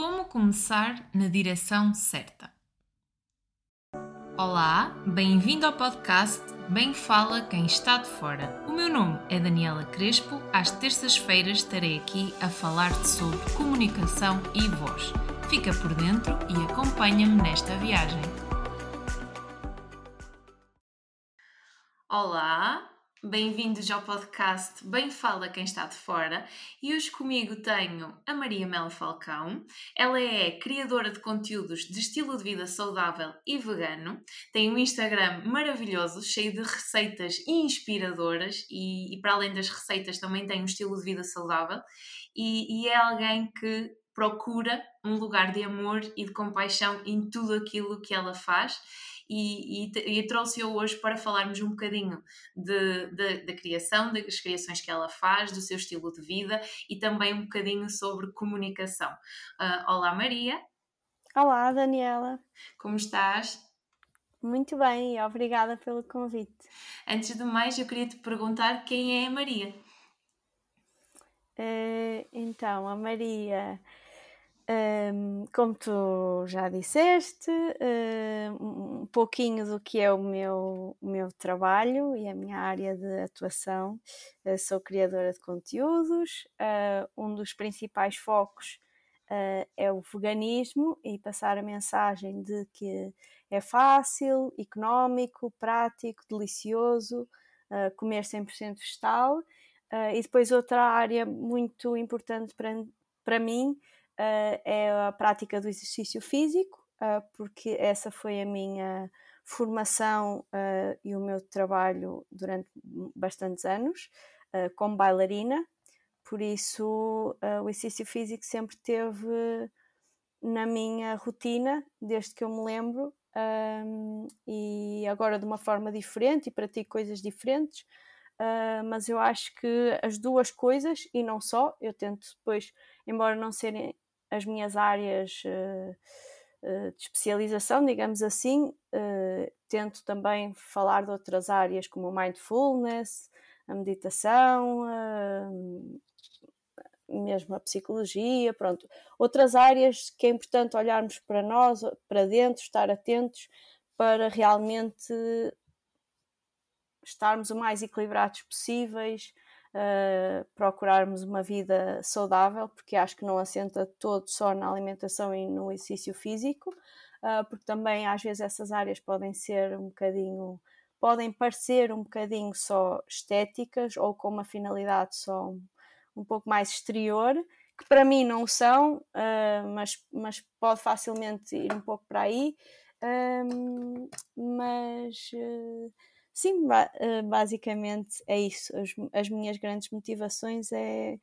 Como começar na direção certa? Olá, bem-vindo ao podcast Bem Fala Quem Está de Fora. O meu nome é Daniela Crespo. Às terças-feiras estarei aqui a falar-te sobre comunicação e voz. Fica por dentro e acompanha-me nesta viagem. Olá, Bem-vindos ao podcast Bem Fala Quem Está de Fora. E hoje comigo tenho a Maria Mela Falcão. Ela é criadora de conteúdos de estilo de vida saudável e vegano, tem um Instagram maravilhoso, cheio de receitas inspiradoras e, e para além das receitas também tem um estilo de vida saudável. E, e é alguém que procura um lugar de amor e de compaixão em tudo aquilo que ela faz e, e, e trouxe-a hoje para falarmos um bocadinho da criação, das criações que ela faz, do seu estilo de vida e também um bocadinho sobre comunicação. Uh, olá, Maria. Olá, Daniela. Como estás? Muito bem, e obrigada pelo convite. Antes de mais, eu queria te perguntar quem é a Maria. Uh, então, a Maria um, como tu já disseste, um pouquinho do que é o meu, o meu trabalho e a minha área de atuação. Uh, sou criadora de conteúdos, uh, um dos principais focos uh, é o veganismo e passar a mensagem de que é fácil, económico, prático, delicioso comer 100% vegetal. e depois outra área muito importante para, para mim uh, é a prática do exercício físico, uh, porque essa foi a minha formação uh, e o meu trabalho durante bastantes anos como bailarina, por isso o exercício físico sempre teve na minha rotina desde que eu me lembro um, e agora de uma forma diferente e pratico coisas diferentes. Uh, mas eu acho que as duas coisas, e não só, eu tento depois, embora não serem as minhas áreas uh, uh, de especialização, digamos assim, uh, tento também falar de outras áreas como o mindfulness, a meditação, mesmo a psicologia, pronto. Outras áreas que é importante olharmos para nós, para dentro, estar atentos para realmente estarmos o mais equilibrados possíveis, uh, procurarmos uma vida saudável, porque acho que não assenta todo só na alimentação e no exercício físico, uh, porque também às vezes essas áreas podem ser um bocadinho, podem parecer um bocadinho só estéticas ou com uma finalidade só um, um pouco mais exterior, que para mim não são, uh, mas, mas pode facilmente ir um pouco para aí. Um, mas uh, Sim, eh, basicamente é isso. As, as minhas grandes motivações é,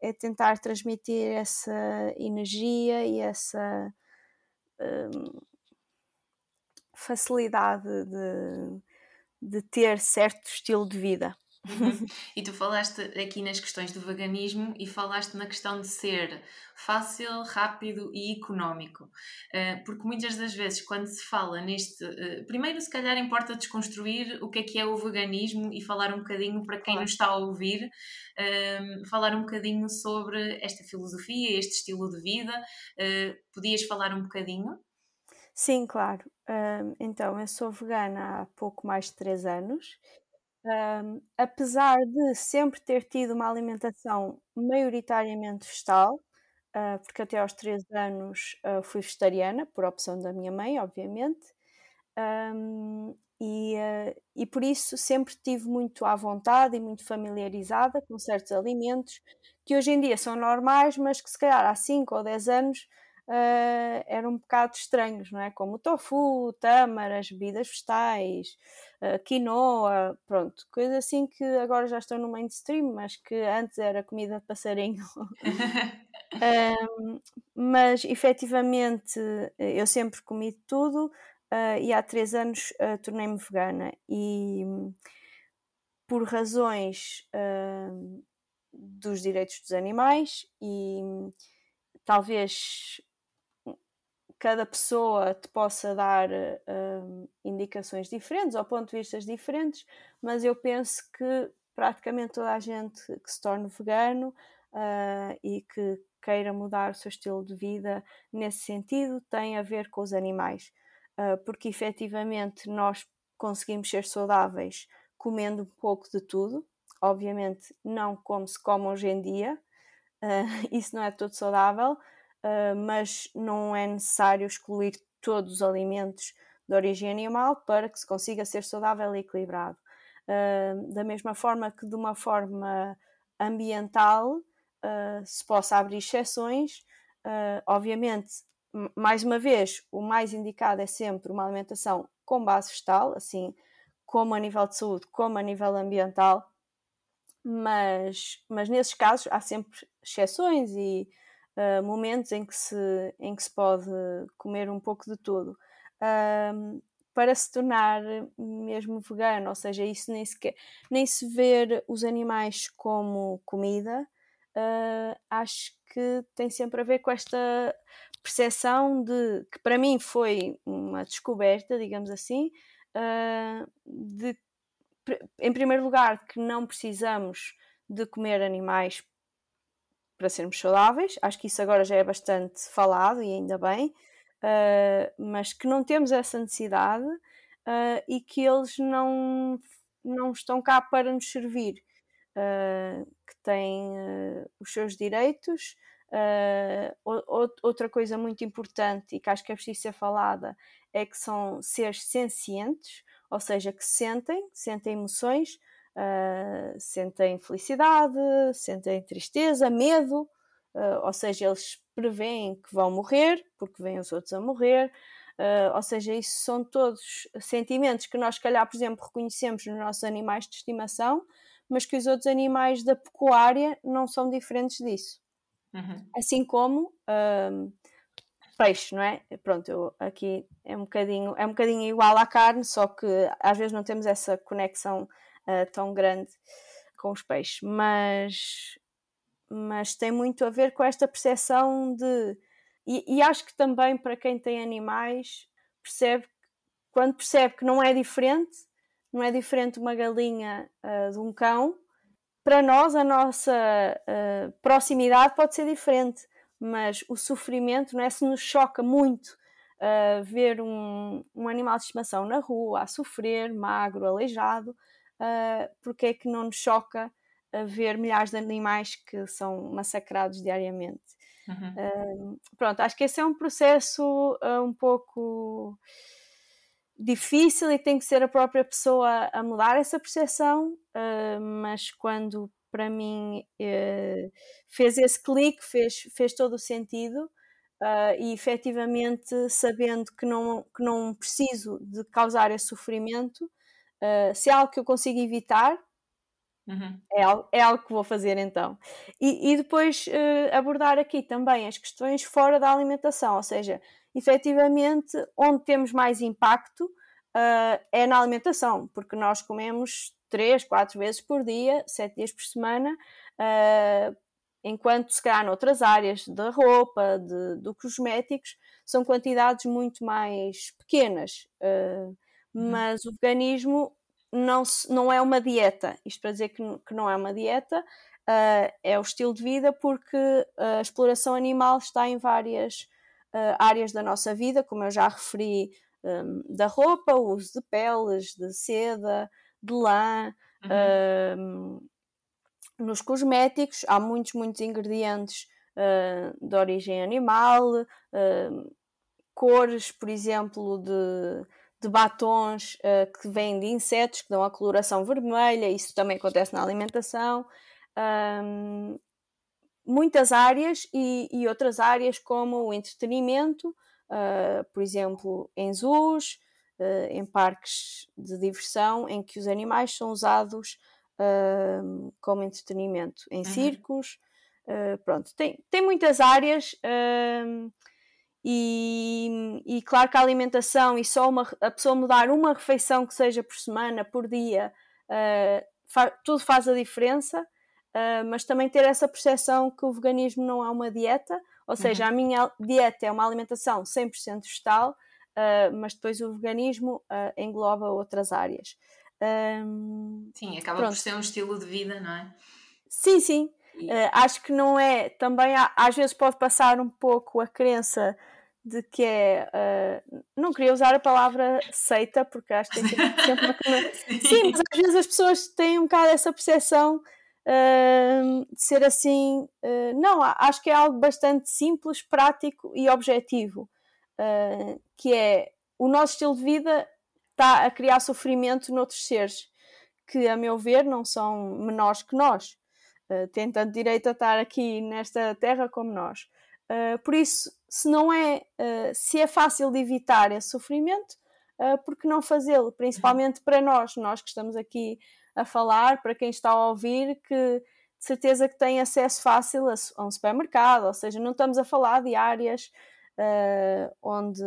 é tentar transmitir essa energia e essa um, facilidade de, de ter certo estilo de vida. Uhum. E tu falaste aqui nas questões do veganismo e falaste na questão de ser fácil, rápido e económico. Uh, porque muitas das vezes, quando se fala neste. Uh, primeiro, se calhar, importa desconstruir o que é que é o veganismo e falar um bocadinho para quem claro. nos está a ouvir, uh, falar um bocadinho sobre esta filosofia, este estilo de vida. podias falar um bocadinho? Sim, claro. então, eu sou vegana há pouco mais de 3 anos um, apesar de sempre ter tido uma alimentação maioritariamente vegetal, uh, porque até aos 13 anos uh, fui vegetariana, por opção da minha mãe, obviamente, um, e, uh, e por isso sempre tive muito à vontade e muito familiarizada com certos alimentos que hoje em dia são normais, mas que se calhar há 5 ou 10 anos uh, eram um bocado estranhos, não é? Como o tofu, tâmara, as bebidas vegetais, uh, quinoa, pronto, coisas assim que agora já estão no mainstream, mas que antes era comida de passarinho. um, mas efetivamente eu sempre comi tudo uh, e há três anos uh, tornei-me vegana e por razões dos direitos dos animais e talvez cada pessoa te possa dar uh, indicações diferentes ou pontos de vista diferentes, mas eu penso que praticamente toda a gente que se torna vegano uh, e que queira mudar o seu estilo de vida nesse sentido tem a ver com os animais, uh, porque efetivamente nós conseguimos ser saudáveis comendo um pouco de tudo, obviamente não como se come hoje em dia, uh, isso não é todo saudável, uh, mas não é necessário excluir todos os alimentos de origem animal para que se consiga ser saudável e equilibrado. Uh, da mesma forma que de uma forma ambiental se possa abrir exceções, obviamente, mais uma vez, o mais indicado é sempre uma alimentação com base vegetal, assim como a nível de saúde, como a nível ambiental, mas, mas nesses casos há sempre exceções e uh, momentos em que, se, em que se pode comer um pouco de tudo. Para se tornar mesmo vegano, ou seja, isso nem sequer, nem se ver os animais como comida, uh, acho que tem sempre a ver com esta percepção de que para mim foi uma descoberta, digamos assim, uh, de em primeiro lugar, que não precisamos de comer animais para sermos saudáveis, acho que isso agora já é bastante falado e ainda bem, uh, mas que não temos essa necessidade uh, e que eles não, não estão cá para nos servir, uh, que têm os seus direitos. outra coisa muito importante e que acho que é preciso ser falada é que são seres sencientes, ou seja, que sentem, sentem emoções, uh, sentem felicidade, sentem tristeza, medo, uh, ou seja, eles preveem que vão morrer, porque vêm os outros a morrer, uh, ou seja, isso são todos sentimentos que nós, se calhar, por exemplo, reconhecemos nos nossos animais de estimação, mas que os outros animais da pecuária não são diferentes disso. Uhum. Assim como peixe, não é? Pronto, eu, aqui é um bocadinho é um bocadinho igual à carne, só que às vezes não temos essa conexão uh, tão grande com os peixes, mas mas tem muito a ver com esta percepção de e, e acho que também para quem tem animais percebe quando percebe que não é diferente, não é diferente uma galinha uh, de um cão, para nós a nossa uh, proximidade pode ser diferente mas o sofrimento, não é? Se nos choca muito uh, ver um, um animal de estimação na rua a sofrer, magro, aleijado, uh, porque é que não nos choca uh, ver milhares de animais que são massacrados diariamente? Uhum. Uh, pronto, acho que esse é um processo um pouco difícil e tem que ser a própria pessoa a mudar essa percepção, mas quando para mim eh, fez esse clique, fez, fez todo o sentido. Uh, e efetivamente sabendo que não, que não preciso de causar esse sofrimento, uh, se é algo que eu consigo evitar, uhum. é, algo, é algo que vou fazer então. E, e depois uh, abordar aqui também as questões fora da alimentação, ou seja, efetivamente onde temos mais impacto é na alimentação, porque nós comemos três, quatro vezes por dia, sete dias por semana, uh, enquanto se calhar noutras áreas da roupa, de, do cosméticos, são quantidades muito mais pequenas. Uh, mas o veganismo não, não é uma dieta. Isto para dizer que, que não é uma dieta, uh, é o estilo de vida, porque a exploração animal está em várias áreas da nossa vida, como eu já referi, um, da roupa, o uso de peles, de seda, de lã. Uhum. Uh, nos cosméticos há muitos, muitos ingredientes uh, de origem animal, uh, cores, por exemplo, de, de batons uh, que vêm de insetos que dão a coloração vermelha, isso também acontece na alimentação. muitas áreas e, e, outras áreas como o entretenimento, por exemplo, em zoos, uh, em parques de diversão em que os animais são usados uh, como entretenimento, em uhum. circos, uh, pronto, tem, tem muitas áreas e, e, claro que a alimentação e só uma, a pessoa mudar uma refeição que seja por semana, por dia, fa, tudo faz a diferença. Uh, mas também ter essa percepção que o veganismo não é uma dieta, ou seja, uhum. a minha dieta é uma alimentação 100% vegetal, uh, mas depois o veganismo uh, engloba outras áreas. Um, sim, acaba pronto. por ser um estilo de vida, não é? Sim, sim. Uh, acho que não é, também há, às vezes pode passar um pouco a crença de que é, uh, não queria usar a palavra seita, porque acho que tem sempre uma... Sim. Sim, mas às vezes as pessoas têm um bocado essa percepção uh, de ser assim, não, acho que é algo bastante simples, prático e objetivo, que é o nosso estilo de vida está a criar sofrimento noutros seres, que a meu ver não são menores que nós uh, têm tanto direito a estar aqui nesta terra como nós. Uh, por isso, se não é, uh, se é fácil de evitar esse sofrimento, uh, por que não fazê-lo? Principalmente para nós, nós que estamos aqui a falar, para quem está a ouvir, que de certeza que tem acesso fácil a, a um supermercado, ou seja, não estamos a falar de áreas onde,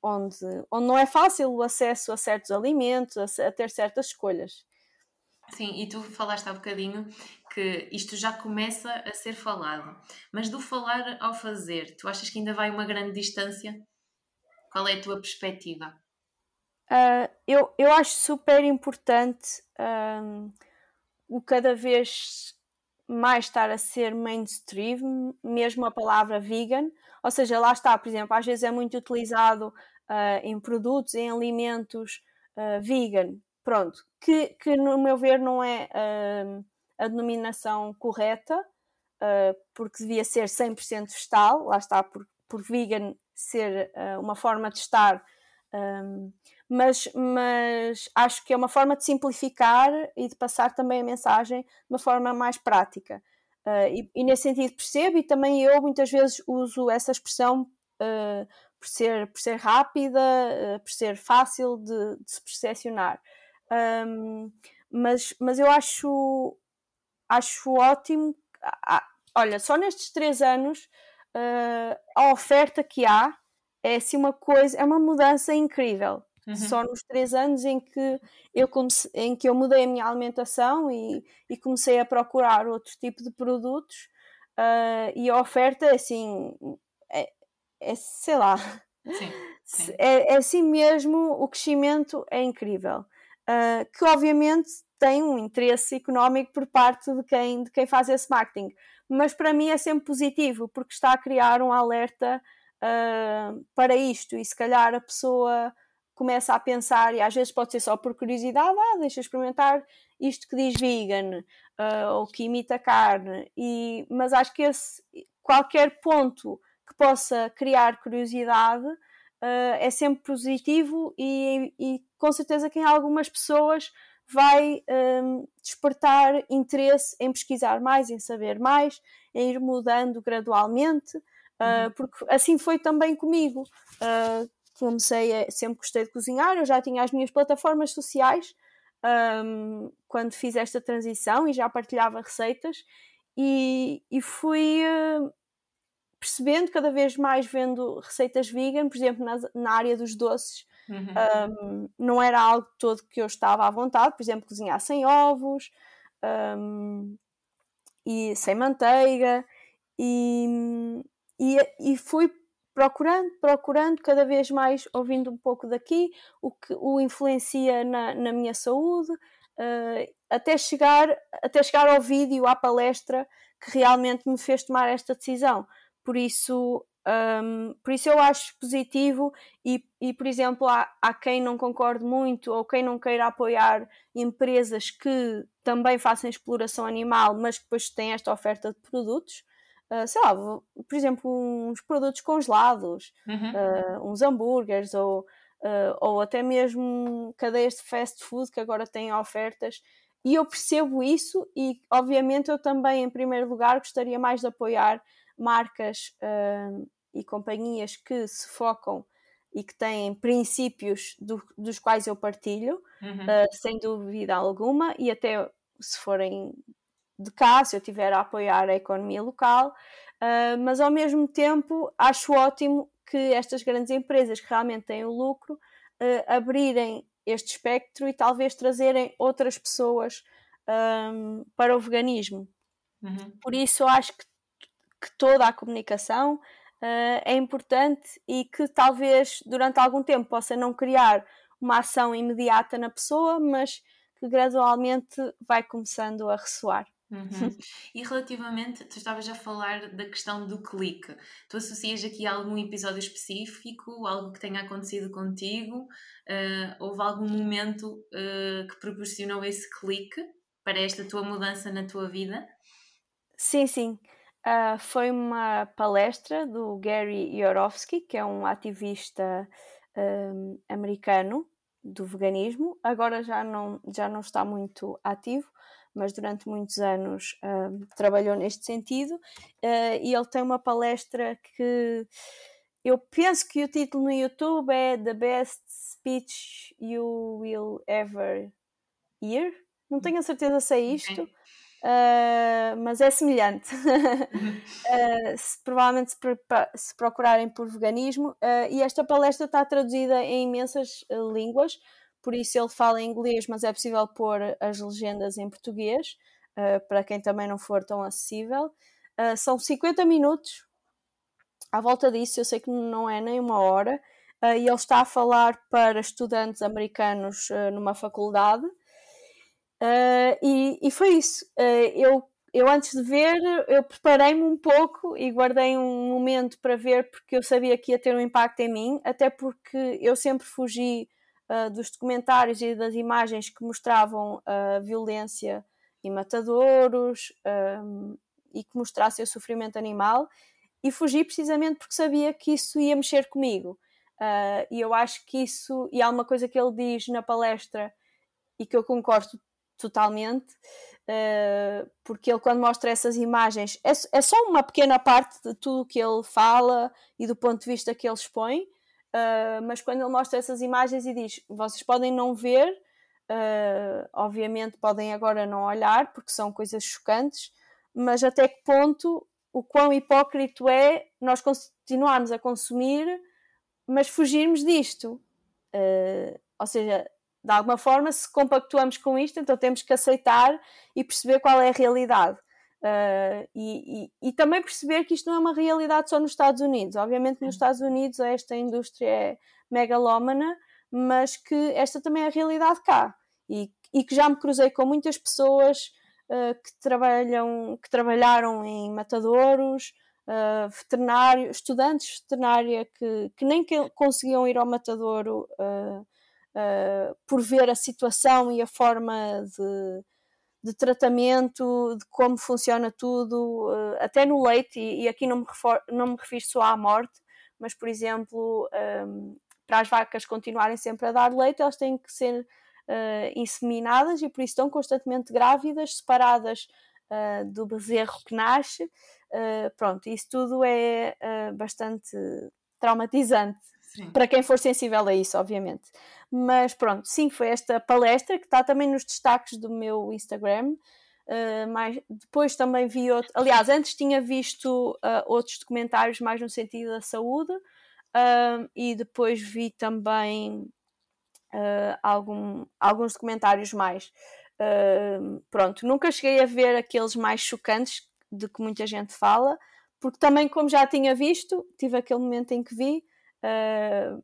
onde, onde não é fácil o acesso a certos alimentos, a, a ter certas escolhas. Sim, e tu falaste há bocadinho que isto já começa a ser falado, mas do falar ao fazer, tu achas que ainda vai uma grande distância? Qual é a tua perspectiva? Uh, eu, eu acho super importante um, o cada vez mais estar a ser mainstream, mesmo a palavra vegan, ou seja, lá está, por exemplo, às vezes é muito utilizado uh, em produtos, em alimentos uh, vegan, pronto, que, que no meu ver não é a denominação correta, uh, porque devia ser 100% vegetal, lá está, por, por vegan ser uh, uma forma de estar, um, mas, mas acho que é uma forma de simplificar e de passar também a mensagem de uma forma mais prática. E, e, nesse sentido percebo, e também eu muitas vezes uso essa expressão por, ser, por ser rápida, por ser fácil de, de se percepcionar. Um, mas, mas eu acho, acho ótimo. olha, só nestes três anos uh, a oferta que há é assim uma coisa, é uma mudança incrível. Uhum. Só nos três anos em que eu comecei, em que eu mudei a minha alimentação e, e comecei a procurar outro tipo de produtos uh, e a oferta assim é, é sei lá sim, sim. É, é assim mesmo o crescimento é incrível uh, que obviamente tem um interesse económico por parte de quem, de quem faz esse marketing. Mas para mim é sempre positivo, porque está a criar um alerta uh, para isto e se calhar a pessoa começa a pensar, e às vezes pode ser só por curiosidade, ah, deixa experimentar isto que diz vegan uh, ou que imita carne, e, mas acho que esse, qualquer ponto que possa criar curiosidade uh, é sempre positivo e, e, com certeza que em algumas pessoas vai um, despertar interesse em pesquisar mais, em saber mais, em ir mudando gradualmente, uh, porque assim foi também comigo. Uh, comecei a, sempre gostei de cozinhar, eu já tinha as minhas plataformas sociais um, quando fiz esta transição e já partilhava receitas e, e fui uh, percebendo cada vez mais vendo receitas vegan, por exemplo, na, na área dos doces, uhum. um, não era algo todo que eu estava à vontade, por exemplo, cozinhar sem ovos um, e sem manteiga, e, e, e fui procurando, procurando cada vez mais, ouvindo um pouco daqui, o que o influencia na, na minha saúde, uh, até, chegar, até chegar ao vídeo, à palestra que realmente me fez tomar esta decisão por isso, um, por isso eu acho positivo e, e por exemplo, há, há quem não concorde muito ou quem não queira apoiar empresas que também façam exploração animal, mas que depois têm esta oferta de produtos. Uh, sei lá, por exemplo, uns produtos congelados, uhum. uh, uns hambúrgueres ou, uh, ou até mesmo cadeias de fast food que agora têm ofertas. E eu percebo isso, e obviamente eu também, em primeiro lugar, gostaria mais de apoiar marcas uh, e companhias que se focam e que têm princípios do, dos quais eu partilho, uhum. uh, sem dúvida alguma, e até se forem de cá, se eu tiver a apoiar a economia local, uh, mas ao mesmo tempo acho ótimo que estas grandes empresas que realmente têm o lucro uh, abrirem este espectro e talvez trazerem outras pessoas um, para o veganismo. Uhum. Por isso acho que que toda a comunicação uh, é importante e que talvez durante algum tempo possa não criar uma ação imediata na pessoa, mas que gradualmente vai começando a ressoar. Uhum. E relativamente, tu estavas a falar da questão do clique. Tu associas aqui a algum episódio específico, algo que tenha acontecido contigo? Uh, houve algum momento uh, que proporcionou esse clique para esta tua mudança na tua vida? Sim, sim. Uh, foi uma palestra do Gary Yourofsky, que é um ativista um, americano do veganismo. Agora já não, já não está muito ativo, mas durante muitos anos uh, trabalhou neste sentido. Uh, e ele tem uma palestra que eu penso que o título no YouTube é The Best Speech You Will Ever Hear. Não tenho a certeza se é isto. Uh, mas é semelhante. uh, se, provavelmente se, se, procurarem por veganismo, uh, e esta palestra está traduzida em imensas línguas, por isso ele fala em inglês, mas é possível pôr as legendas em português, para quem também não for tão acessível. São 50 minutos à volta disso, eu sei que não é nem uma hora, e ele está a falar para estudantes americanos numa faculdade. E, e, foi isso. eu eu antes de ver, eu preparei-me um pouco e guardei um momento para ver porque eu sabia que ia ter um impacto em mim, até porque eu sempre fugi uh, dos documentários e das imagens que mostravam a violência e matadouros um, e que mostrassem o sofrimento animal e fugi precisamente porque sabia que isso ia mexer comigo. Uh, e eu acho que isso, e há uma coisa que ele diz na palestra e que eu concordo totalmente, uh, porque ele, quando mostra essas imagens, é, é, só uma pequena parte de tudo que ele fala e do ponto de vista que ele expõe, Uh, mas quando ele mostra essas imagens e diz: vocês podem não ver, uh, obviamente podem agora não olhar, porque são coisas chocantes, mas até que ponto o quão hipócrito é nós continuarmos a consumir, mas fugirmos disto? Uh, ou seja, de alguma forma, se compactuamos com isto, então temos que aceitar e perceber qual é a realidade. Uh, e, e, e, também perceber que isto não é uma realidade só nos Estados Unidos. Obviamente, nos Estados Unidos esta indústria é megalómana, mas que esta também é a realidade cá. E, e que já me cruzei com muitas pessoas uh, que, trabalham, que trabalharam em matadouros, uh, veterinários, estudantes de veterinária que, que nem que conseguiam ir ao matadouro por ver a situação e a forma de de tratamento, de como funciona tudo, eh, até no leite, e, aqui não me, não me refiro só à morte, mas, por exemplo, um, ehm, para as vacas continuarem sempre a dar leite, elas têm que ser uh, inseminadas e por isso estão constantemente grávidas, separadas uh, do bezerro que nasce. Uh, pronto, isso tudo é bastante traumatizante Para quem for sensível a isso, obviamente. Mas pronto, sim, foi esta palestra que está também nos destaques do meu Instagram. Uh, mais, depois também vi outro, aliás, antes tinha visto uh, outros documentários mais no sentido da saúde uh, e depois vi também algum, alguns documentários mais. pronto, nunca cheguei a ver aqueles mais chocantes de que muita gente fala, porque também, como já tinha visto, tive aquele momento em que vi, uh,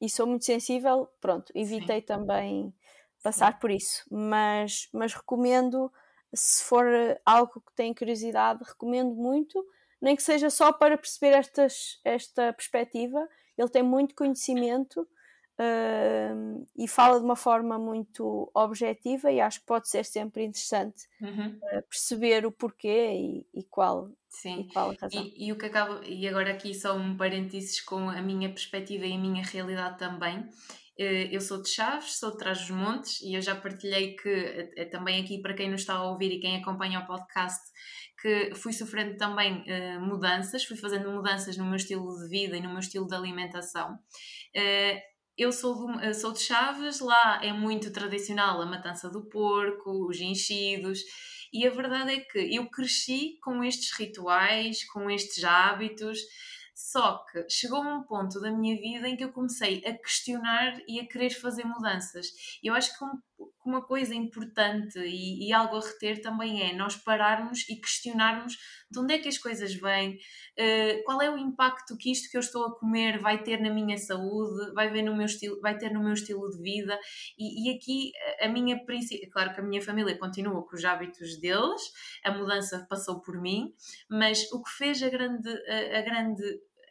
e sou muito sensível, pronto, evitei Sim. também passar Sim. por isso, mas, mas recomendo, se for algo que tem curiosidade, recomendo muito, nem que seja só para perceber estas, esta perspectiva. Ele tem muito conhecimento uh, e fala de uma forma muito objetiva e acho que pode ser sempre interessante uhum. uh, perceber o porquê e, e, qual, Sim. e qual a razão. E, e, o que acaba, e agora aqui só um parênteses com a minha perspectiva e a minha realidade também. Eh, eu sou de Chaves, sou de Trás-os-Montes e eu já partilhei que, eh, também aqui para quem nos está a ouvir e quem acompanha o podcast, que fui sofrendo também uh, mudanças, fui fazendo mudanças no meu estilo de vida e no meu estilo de alimentação. Uh, eu sou, do, sou de Chaves, lá é muito tradicional a matança do porco, os enchidos, e a verdade é que eu cresci com estes rituais, com estes hábitos, só que chegou um ponto da minha vida em que eu comecei a questionar e a querer fazer mudanças. Eu acho que uma coisa importante e, e, algo a reter também é nós pararmos e questionarmos de onde é que as coisas vêm, uh, qual é o impacto que isto que eu estou a comer vai ter na minha saúde, vai, ver no meu estilo, vai ter no meu estilo de vida. E, e aqui a minha claro que a minha família continua com os hábitos deles, a mudança passou por mim, mas o que fez a grande, a, a grande,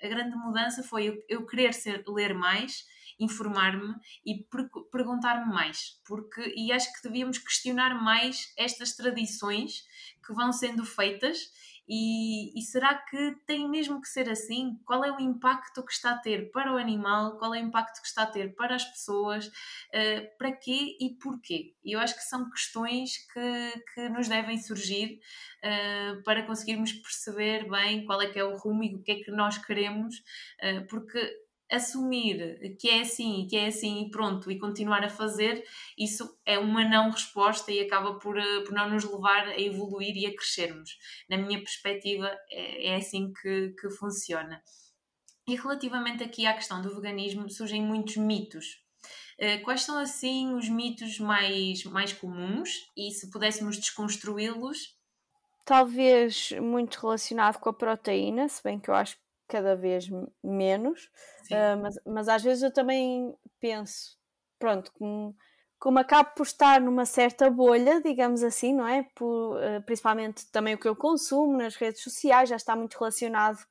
a grande mudança foi eu, eu querer ser, ler mais informar-me e per perguntar-me mais, porque e acho que devíamos questionar mais estas tradições que vão sendo feitas e, e, será que tem mesmo que ser assim? Qual é o impacto que está a ter para o animal? Qual é o impacto que está a ter para as pessoas? Uh, para quê e porquê? Eu acho que são questões que, que nos devem surgir uh, para conseguirmos perceber bem qual é que é o rumo e o que é que nós queremos, uh, porque assumir que é assim, que é assim e pronto, e continuar a fazer, isso é uma não resposta e acaba por, eh, por não nos levar a evoluir e a crescermos. Na minha perspectiva, é, é assim que, que funciona. E relativamente aqui à questão do veganismo, surgem muitos mitos. Eh, quais são assim os mitos mais, mais comuns e se pudéssemos desconstruí-los? Talvez muito relacionado com a proteína, se bem que eu acho cada vez menos, uh, mas, mas às vezes eu também penso, pronto, como, como acabo por estar numa certa bolha, digamos assim, não é? Por, uh, principalmente também o que eu consumo nas redes sociais já está muito relacionado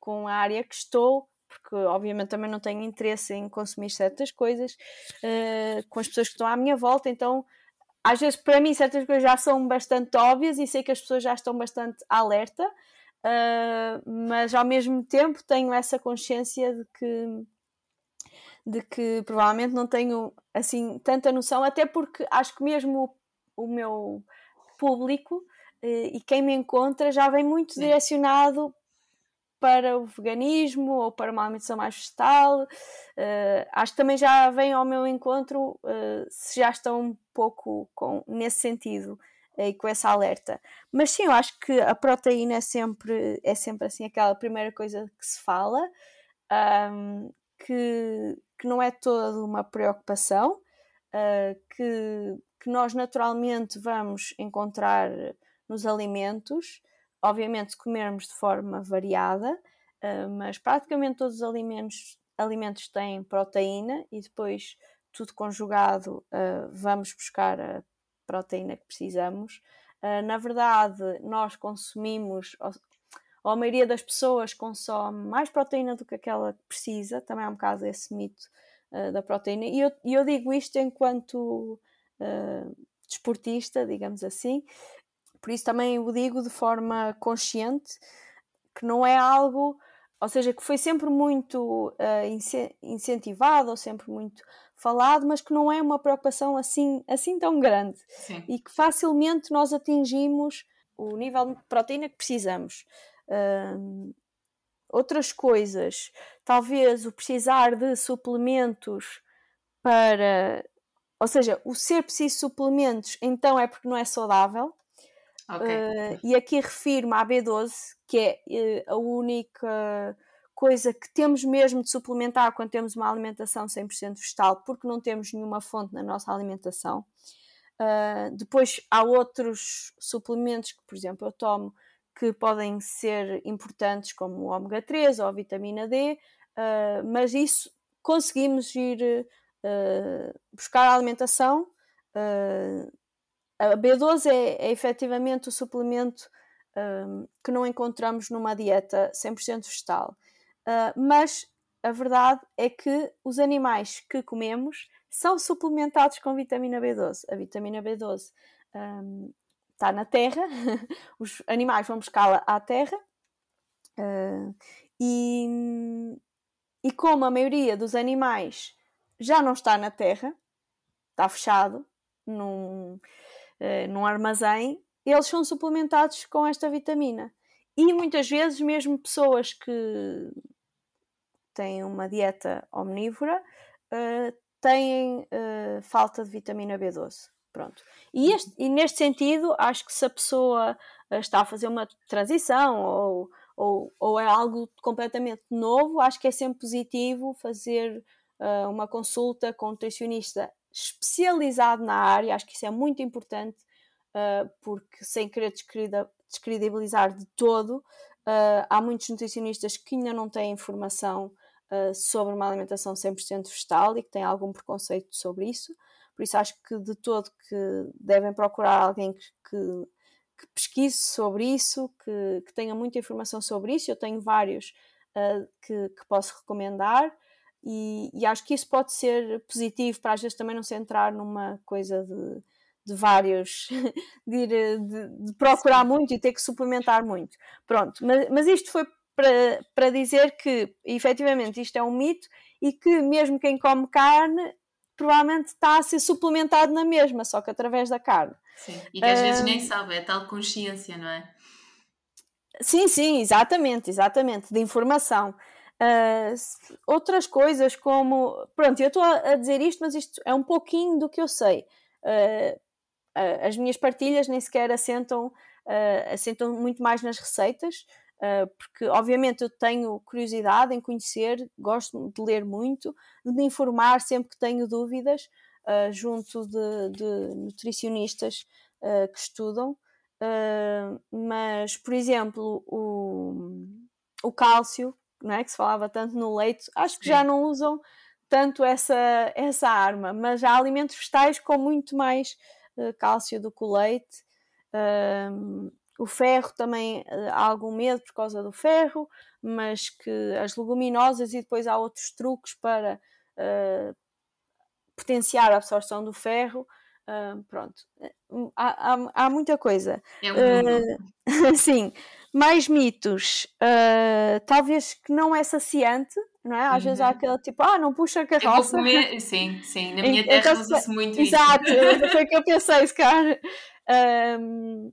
com a área que estou, porque obviamente também não tenho interesse em consumir certas coisas uh, com as pessoas que estão à minha volta, então às vezes para mim certas coisas já são bastante óbvias e sei que as pessoas já estão bastante alerta, uh, mas ao mesmo tempo tenho essa consciência de que de que provavelmente não tenho assim tanta noção, até porque acho que mesmo o, o meu público uh, e quem me encontra já vem muito Sim. direcionado para o veganismo ou para uma alimentação mais vegetal. Uh, acho que também já vem ao meu encontro uh, se já estão um pouco com, nesse sentido e com essa alerta. Mas sim, eu acho que a proteína é sempre, é sempre assim aquela primeira coisa que se fala, um, que, que não é toda uma preocupação, uh, que, que nós naturalmente vamos encontrar nos alimentos, obviamente se comermos de forma variada, uh, mas praticamente todos os alimentos, alimentos têm proteína e depois tudo conjugado uh, vamos buscar a proteína que precisamos. Uh, na verdade, nós consumimos, ou, ou, a maioria das pessoas consome mais proteína do que aquela que precisa, também é um bocado esse mito uh, da proteína. E eu, eu, digo isto enquanto uh, desportista, digamos assim, por isso também o digo de forma consciente, que não é algo ou seja, que foi sempre muito incentivado ou sempre muito falado, mas que não é uma preocupação assim, assim tão grande Sim. e que facilmente nós atingimos o nível de proteína que precisamos. Uh, outras coisas, talvez o precisar de suplementos para. Ou seja, o ser preciso suplementos, então é porque não é saudável. Okay. Uh, e aqui refiro-me à B12, que é uh, a única coisa que temos mesmo de suplementar quando temos uma alimentação 100% vegetal, porque não temos nenhuma fonte na nossa alimentação. Uh, depois há outros suplementos que, por exemplo, eu tomo que podem ser importantes, como o ômega 3 ou a vitamina D, uh, mas isso conseguimos ir uh, buscar a alimentação. a B12 é, é efetivamente o suplemento que não encontramos numa dieta 100% vegetal. Uh, mas a verdade é que os animais que comemos são suplementados com vitamina B12. A vitamina B12 um, está na terra, os animais vão buscá-la à terra uh, e, e como a maioria dos animais já não está na terra, está fechado num, uh, num armazém, eles são suplementados com esta vitamina. E muitas vezes, mesmo pessoas que têm uma dieta omnívora uh, têm uh, falta de vitamina B12. Pronto. E, este, e, neste sentido, acho que se a pessoa eh, está a fazer uma transição ou, ou, ou, é algo completamente novo, acho que é sempre positivo fazer uh, uma consulta com um nutricionista especializado na área, acho que isso é muito importante, uh, porque sem querer descredibilizar de todo, uh, há muitos nutricionistas que ainda não têm informação uh, sobre uma alimentação 100% vegetal e que têm algum preconceito sobre isso. Por isso acho que de todo que devem procurar alguém que, que, que pesquise sobre isso, que, que, tenha muita informação sobre isso. Eu tenho vários uh, que, posso recomendar e, e, acho que isso pode ser positivo para às vezes também não se entrar numa coisa de, de vários, de, ir, de, de procurar muito e ter que suplementar muito. Pronto, mas, mas isto foi para, para dizer que efetivamente isto é um mito e que mesmo quem come carne provavelmente está a ser suplementado na mesma, só que através da carne. Sim, e que às uh, vezes nem sabe, é tal consciência, não é? Sim, sim, exatamente, exatamente, de informação. Uh, outras coisas como. Pronto, eu estou a dizer isto, mas isto é um pouquinho do que eu sei. Uh, as minhas partilhas nem sequer assentam, assentam muito mais nas receitas, porque obviamente eu tenho curiosidade em conhecer, gosto de ler muito, de me informar sempre que tenho dúvidas, uh, junto de, de nutricionistas uh, que estudam. mas, por exemplo, o, o cálcio, é, que se falava tanto no leite, acho que Sim. já não usam tanto essa, essa arma, mas há alimentos vegetais com muito mais cálcio do que o leite. O ferro também eh, há algum medo por causa do ferro, mas que as leguminosas e depois há outros truques para uh, potenciar a absorção do ferro. Uh, pronto, há, há, há, muita coisa. É um uh, sim, mais mitos. Uh, talvez que não é saciante, não é? Às uhum. vezes há uhum. aquele tipo, ah, não puxa a carroça. Comer... Sim, sim, na minha terra então, usa-se muito exato, isso. Exato, foi o que eu pensei. Um,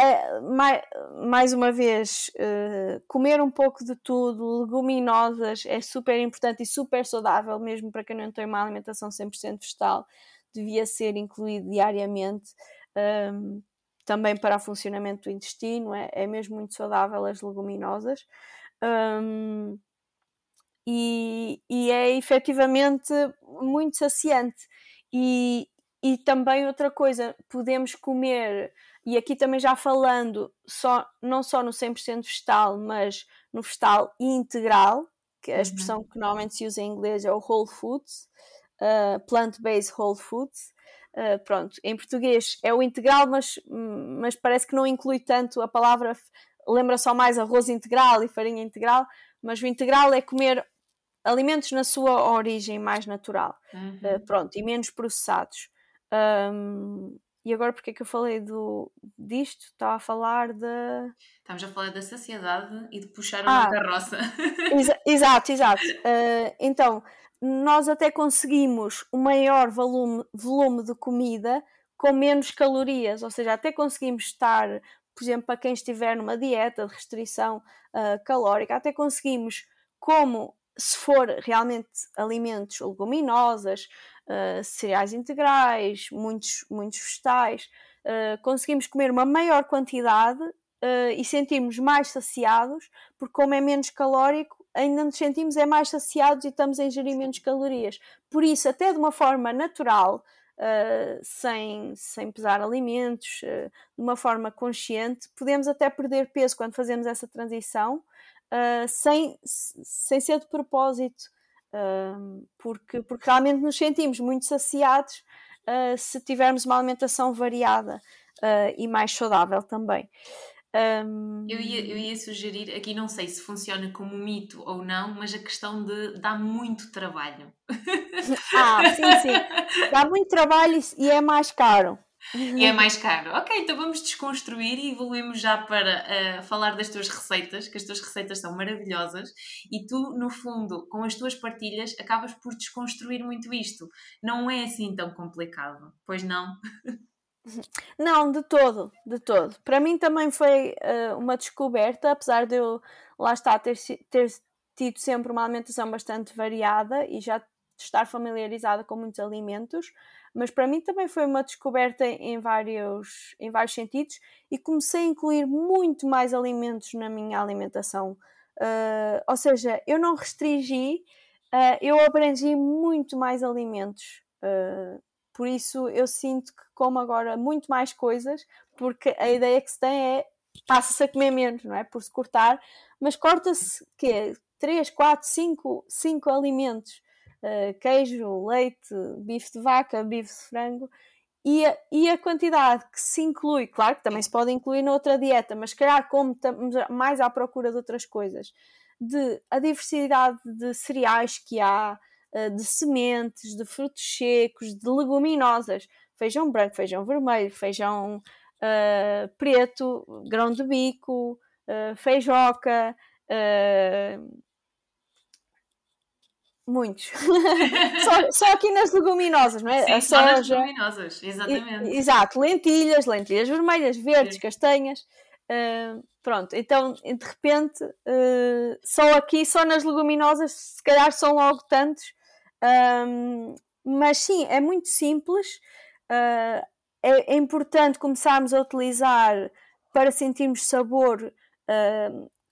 é, mais, mais uma vez, uh, comer um pouco de tudo, leguminosas, é super importante e super saudável, mesmo para quem não tem uma alimentação 100% vegetal, devia ser incluído diariamente. Um, também para o funcionamento do intestino, é, é mesmo muito saudável as leguminosas. Um, e, e, é efetivamente muito saciante. E, e também outra coisa, podemos comer e aqui também já falando só, não só no 100% vegetal, mas no vegetal integral, que é a expressão uhum. que normalmente se usa em inglês é o whole foods, uh, plant-based whole foods. Uh, pronto, em português é o integral, mas, mas parece que não inclui tanto a palavra, lembra só mais arroz integral e farinha integral, mas o integral é comer alimentos na sua origem mais natural, uhum. uh, pronto, e menos processados. Um, e agora porque é que eu falei do, disto? Estava a falar de. Estamos a falar da saciedade e de puxar uma ah, carroça. Exa exato, exato. Uh, então, nós até conseguimos um maior volume, volume de comida com menos calorias, ou seja, até conseguimos estar, por exemplo, para quem estiver numa dieta de restrição uh, calórica, até conseguimos, como se for realmente alimentos leguminosas, uh, cereais integrais, muitos, muitos vegetais, uh, conseguimos comer uma maior quantidade uh, e sentirmos mais saciados, porque como é menos calórico, ainda nos sentimos é mais saciados e estamos a ingerir menos calorias. Por isso, até de uma forma natural, Uh, sem, sem pesar alimentos, uh, de uma forma consciente, podemos até perder peso quando fazemos essa transição, uh, sem, sem ser de propósito porque, porque realmente nos sentimos muito saciados uh, se tivermos uma alimentação variada uh, e mais saudável também. Um... Eu, ia, eu ia sugerir, aqui não sei se funciona como mito ou não, mas a questão de dar muito trabalho. Ah, sim, sim. Dá muito trabalho e é mais caro. E é mais caro. Ok, então vamos desconstruir e evoluímos já para uh, falar das tuas receitas, que as tuas receitas são maravilhosas e tu, no fundo, com as tuas partilhas, acabas por desconstruir muito isto. Não é assim tão complicado, pois não? Não, de todo, de todo. Para mim também foi uh, uma descoberta, apesar de eu, lá estar, ter, ter tido sempre uma alimentação bastante variada e já estar familiarizada com muitos alimentos, mas para mim também foi uma descoberta em vários, em vários sentidos e comecei a incluir muito mais alimentos na minha alimentação. Uh, ou seja, eu não restringi uh, eu abrangi muito mais alimentos. Uh, por isso eu sinto que como agora muito mais coisas, porque a ideia que se tem é passa-se a comer menos, não é? Por se cortar, mas corta-se que 3, 4, 5, 5 alimentos. Uh, queijo, leite, bife de vaca, bife de frango, e a, e a, quantidade que se inclui, claro que também se pode incluir noutra dieta, mas calhar como estamos mais à procura de outras coisas, de a diversidade de cereais que há, eh, de sementes, de frutos secos, de leguminosas, feijão branco, feijão vermelho, feijão uh, preto, grão de bico, uh, feijoca, uh, muitos. só, só, aqui nas leguminosas, não é? Sim, a soja. nas leguminosas, exatamente. E, exato, lentilhas, lentilhas vermelhas, verdes, Sim. castanhas. Uh, pronto, então de repente, uh, só aqui, só nas leguminosas, se calhar são logo tantos. Um, mas sim, é muito simples. Uh, é, é, importante começarmos a utilizar para sentirmos sabor,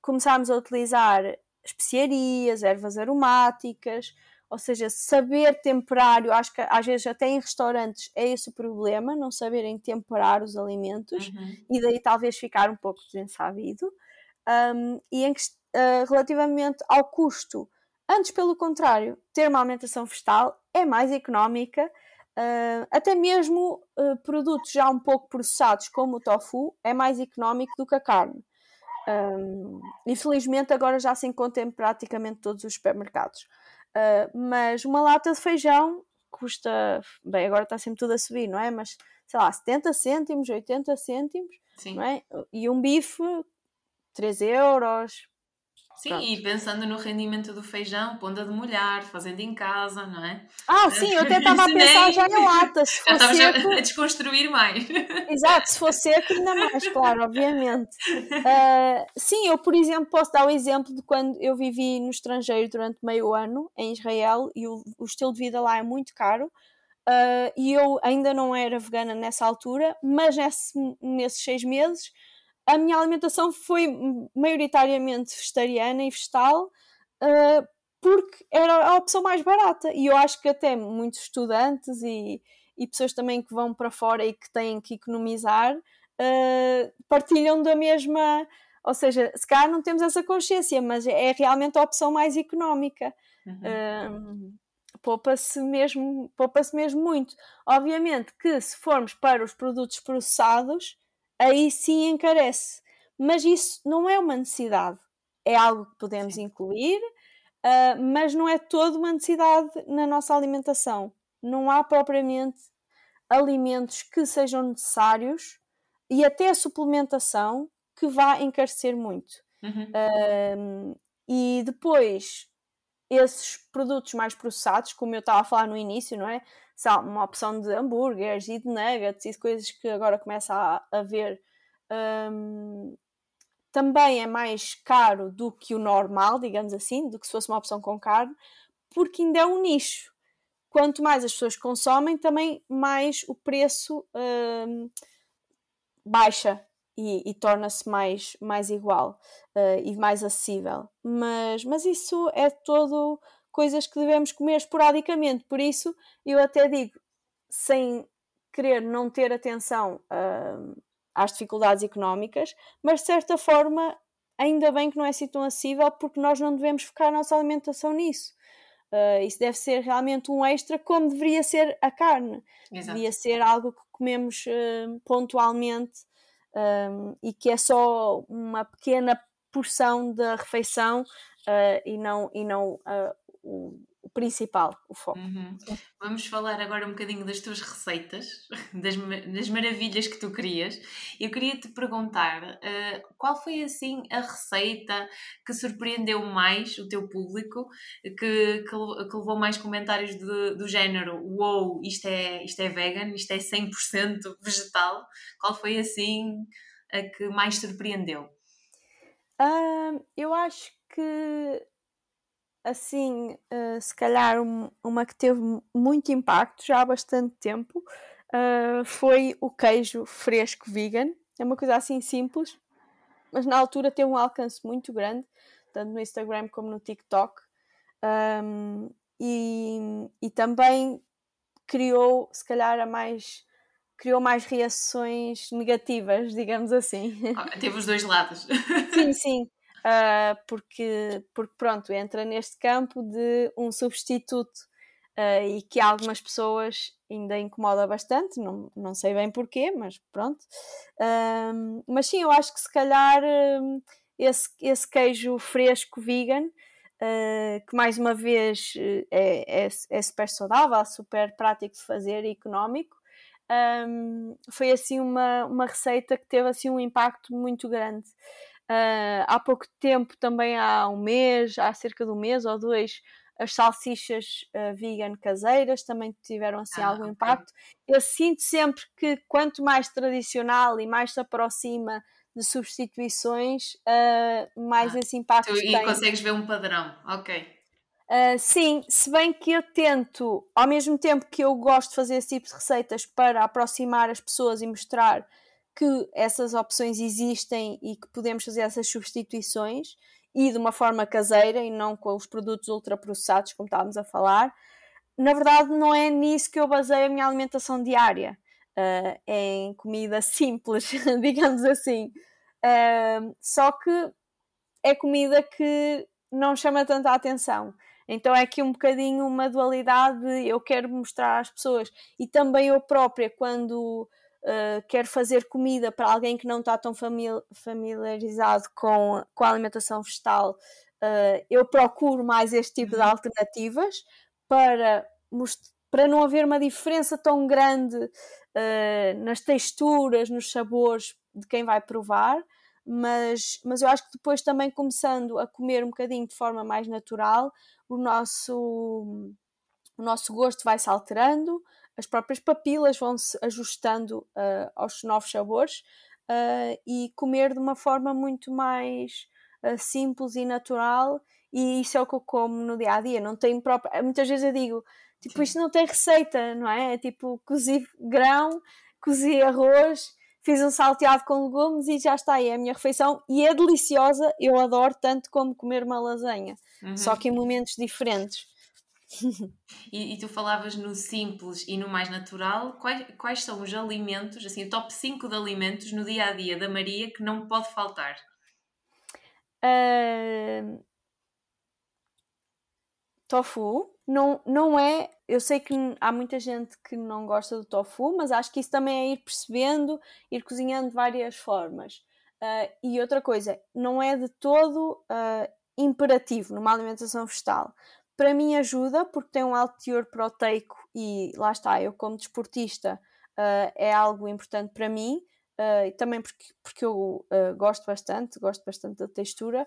começarmos a utilizar especiarias, ervas aromáticas, ou seja, saber temperar, eu acho que às vezes até em restaurantes é esse o problema, não saberem temperar os alimentos uhum. e daí talvez ficar um pouco desensabido. Um, e em, uh, relativamente ao custo, antes pelo contrário, ter uma alimentação vegetal é mais económica, uh, até mesmo uh, produtos já um pouco processados como o tofu é mais económico do que a carne. Um, infelizmente agora já se encontra em praticamente todos os supermercados. Uh, mas uma lata de feijão custa, bem, agora está sempre tudo a subir, não é? Mas sei lá, 70 cêntimos, 80 cêntimos, Sim. não é? E um bife, 3 euros, Sim, Pronto. e pensando no rendimento do feijão, pondo a demolhar, fazendo em casa, não é? Ah, sim, eu até estava a pensar já em latas. Se já estava seco... a desconstruir mais. Exato, se fosse seco, ainda mais, claro, obviamente. Uh, sim, eu, por exemplo, posso dar o exemplo de quando eu vivi no estrangeiro durante meio ano, em Israel, e o, o estilo de vida lá é muito caro. Uh, e eu ainda não era vegana nessa altura, mas nesse, nesses seis meses a minha alimentação foi maioritariamente vegetariana e vegetal uh, porque era a opção mais barata. E eu acho que até muitos estudantes e, e pessoas também que vão para fora e que têm que economizar uh, partilham da mesma. Ou seja, se calhar não temos essa consciência, mas é realmente a opção mais económica. Uhum. Uh, poupa-se mesmo, poupa-se mesmo muito. Obviamente que se formos para os produtos processados, aí sim encarece. Mas isso não é uma necessidade, é algo que podemos sim. incluir, uh, mas não é toda uma necessidade na nossa alimentação. Não há propriamente alimentos que sejam necessários e até a suplementação que vá encarecer muito. Uhum. Uh, e depois, esses produtos mais processados, como eu estava a falar no início, não é? Uma opção de hambúrgueres e de nuggets e coisas que agora começa a haver um, também é mais caro do que o normal, digamos assim, do que se fosse uma opção com carne, porque ainda é um nicho. Quanto mais as pessoas consomem, também mais o preço um, baixa e, e torna-se mais, mais igual uh, e mais acessível. Mas, mas isso é todo coisas que devemos comer esporadicamente. Por isso, eu até digo, sem querer não ter atenção uh, às dificuldades económicas, mas de certa forma, ainda bem que não é assim tão acessível, porque nós não devemos focar a nossa alimentação nisso. Uh, isso deve ser realmente um extra, como deveria ser a carne. Exato. Devia ser algo que comemos uh, pontualmente um, e que é só uma pequena porção da refeição uh, e não, e não uh, o, o principal, o foco. Uhum. Vamos falar agora um bocadinho das tuas receitas, das, das maravilhas que tu crias. Eu queria te perguntar uh, qual foi assim a receita que surpreendeu mais o teu público, que, que, que levou mais comentários de, do género: Wow, isto é, isto é vegan, isto é 100% vegetal. Qual foi assim a que mais surpreendeu? Uh, eu acho que assim, uh, se calhar um, uma que teve muito impacto já há bastante tempo uh, foi o queijo fresco vegan. É uma coisa assim simples, mas na altura teve um alcance muito grande, tanto no Instagram como no TikTok. Um, e, e também criou, se calhar, a mais criou mais reações negativas, digamos assim. Ah, teve os dois lados. sim, sim. Uh, porque, porque pronto, entra neste campo de um substituto uh, e que algumas pessoas ainda incomoda bastante, não, não sei bem porquê, mas pronto. Uh, mas sim, eu acho que se calhar esse, esse queijo fresco vegan Uh, que mais uma vez é, é, é, super saudável, super prático de fazer e económico. Um, foi assim uma, uma receita que teve assim um impacto muito grande. Uh, há pouco tempo, também há um mês, há cerca de um mês ou dois, as salsichas uh, vegan caseiras também tiveram assim ah, algum okay. impacto. Eu sinto sempre que quanto mais tradicional e mais se aproxima de substituições, uh, mais ah, esse impacto tu, tem. E consegues ver um padrão, ok. Uh, sim, se bem que eu tento, ao mesmo tempo que eu gosto de fazer esse tipo de receitas para aproximar as pessoas e mostrar que essas opções existem e que podemos fazer essas substituições e de uma forma caseira e não com os produtos ultraprocessados, como estávamos a falar, na verdade não é nisso que eu baseio a minha alimentação diária uh, em comida simples, digamos assim. Uh, só que é comida que não chama tanta atenção. Então é aqui um bocadinho uma dualidade. Eu quero mostrar às pessoas e também eu própria, quando uh, quero fazer comida para alguém que não está tão familiarizado com, com a alimentação vegetal, uh, eu procuro mais este tipo de uhum. alternativas para para não haver uma diferença tão grande uh, nas texturas, nos sabores de quem vai provar, mas, mas eu acho que depois também começando a comer um bocadinho de forma mais natural, o nosso, o nosso gosto vai se alterando, as próprias papilas vão se ajustando uh, aos novos sabores uh, e comer de uma forma muito mais simples e natural e isso é o que eu como no dia a dia. Não tem própria. Muitas vezes eu digo, Tipo, Sim. isto não tem receita, não é? É tipo, cozi grão, cozi arroz, fiz um salteado com legumes e já está aí é a minha refeição. E é deliciosa, eu adoro tanto como comer uma lasanha, uhum. só que em momentos diferentes. e, e, tu falavas no simples e no mais natural, quais, quais são os alimentos, assim, o top 5 de alimentos no dia a dia da Maria que não pode faltar? Uh... Tofu, não, não é. Eu sei que há muita gente que não gosta do tofu, mas acho que isso também é ir percebendo, ir cozinhando de várias formas. Uh, e outra coisa, não é de todo uh, imperativo numa alimentação vegetal. Para mim ajuda porque tem um alto teor proteico e lá está, eu como desportista uh, é algo importante para mim e também porque, porque eu gosto bastante, gosto bastante da textura.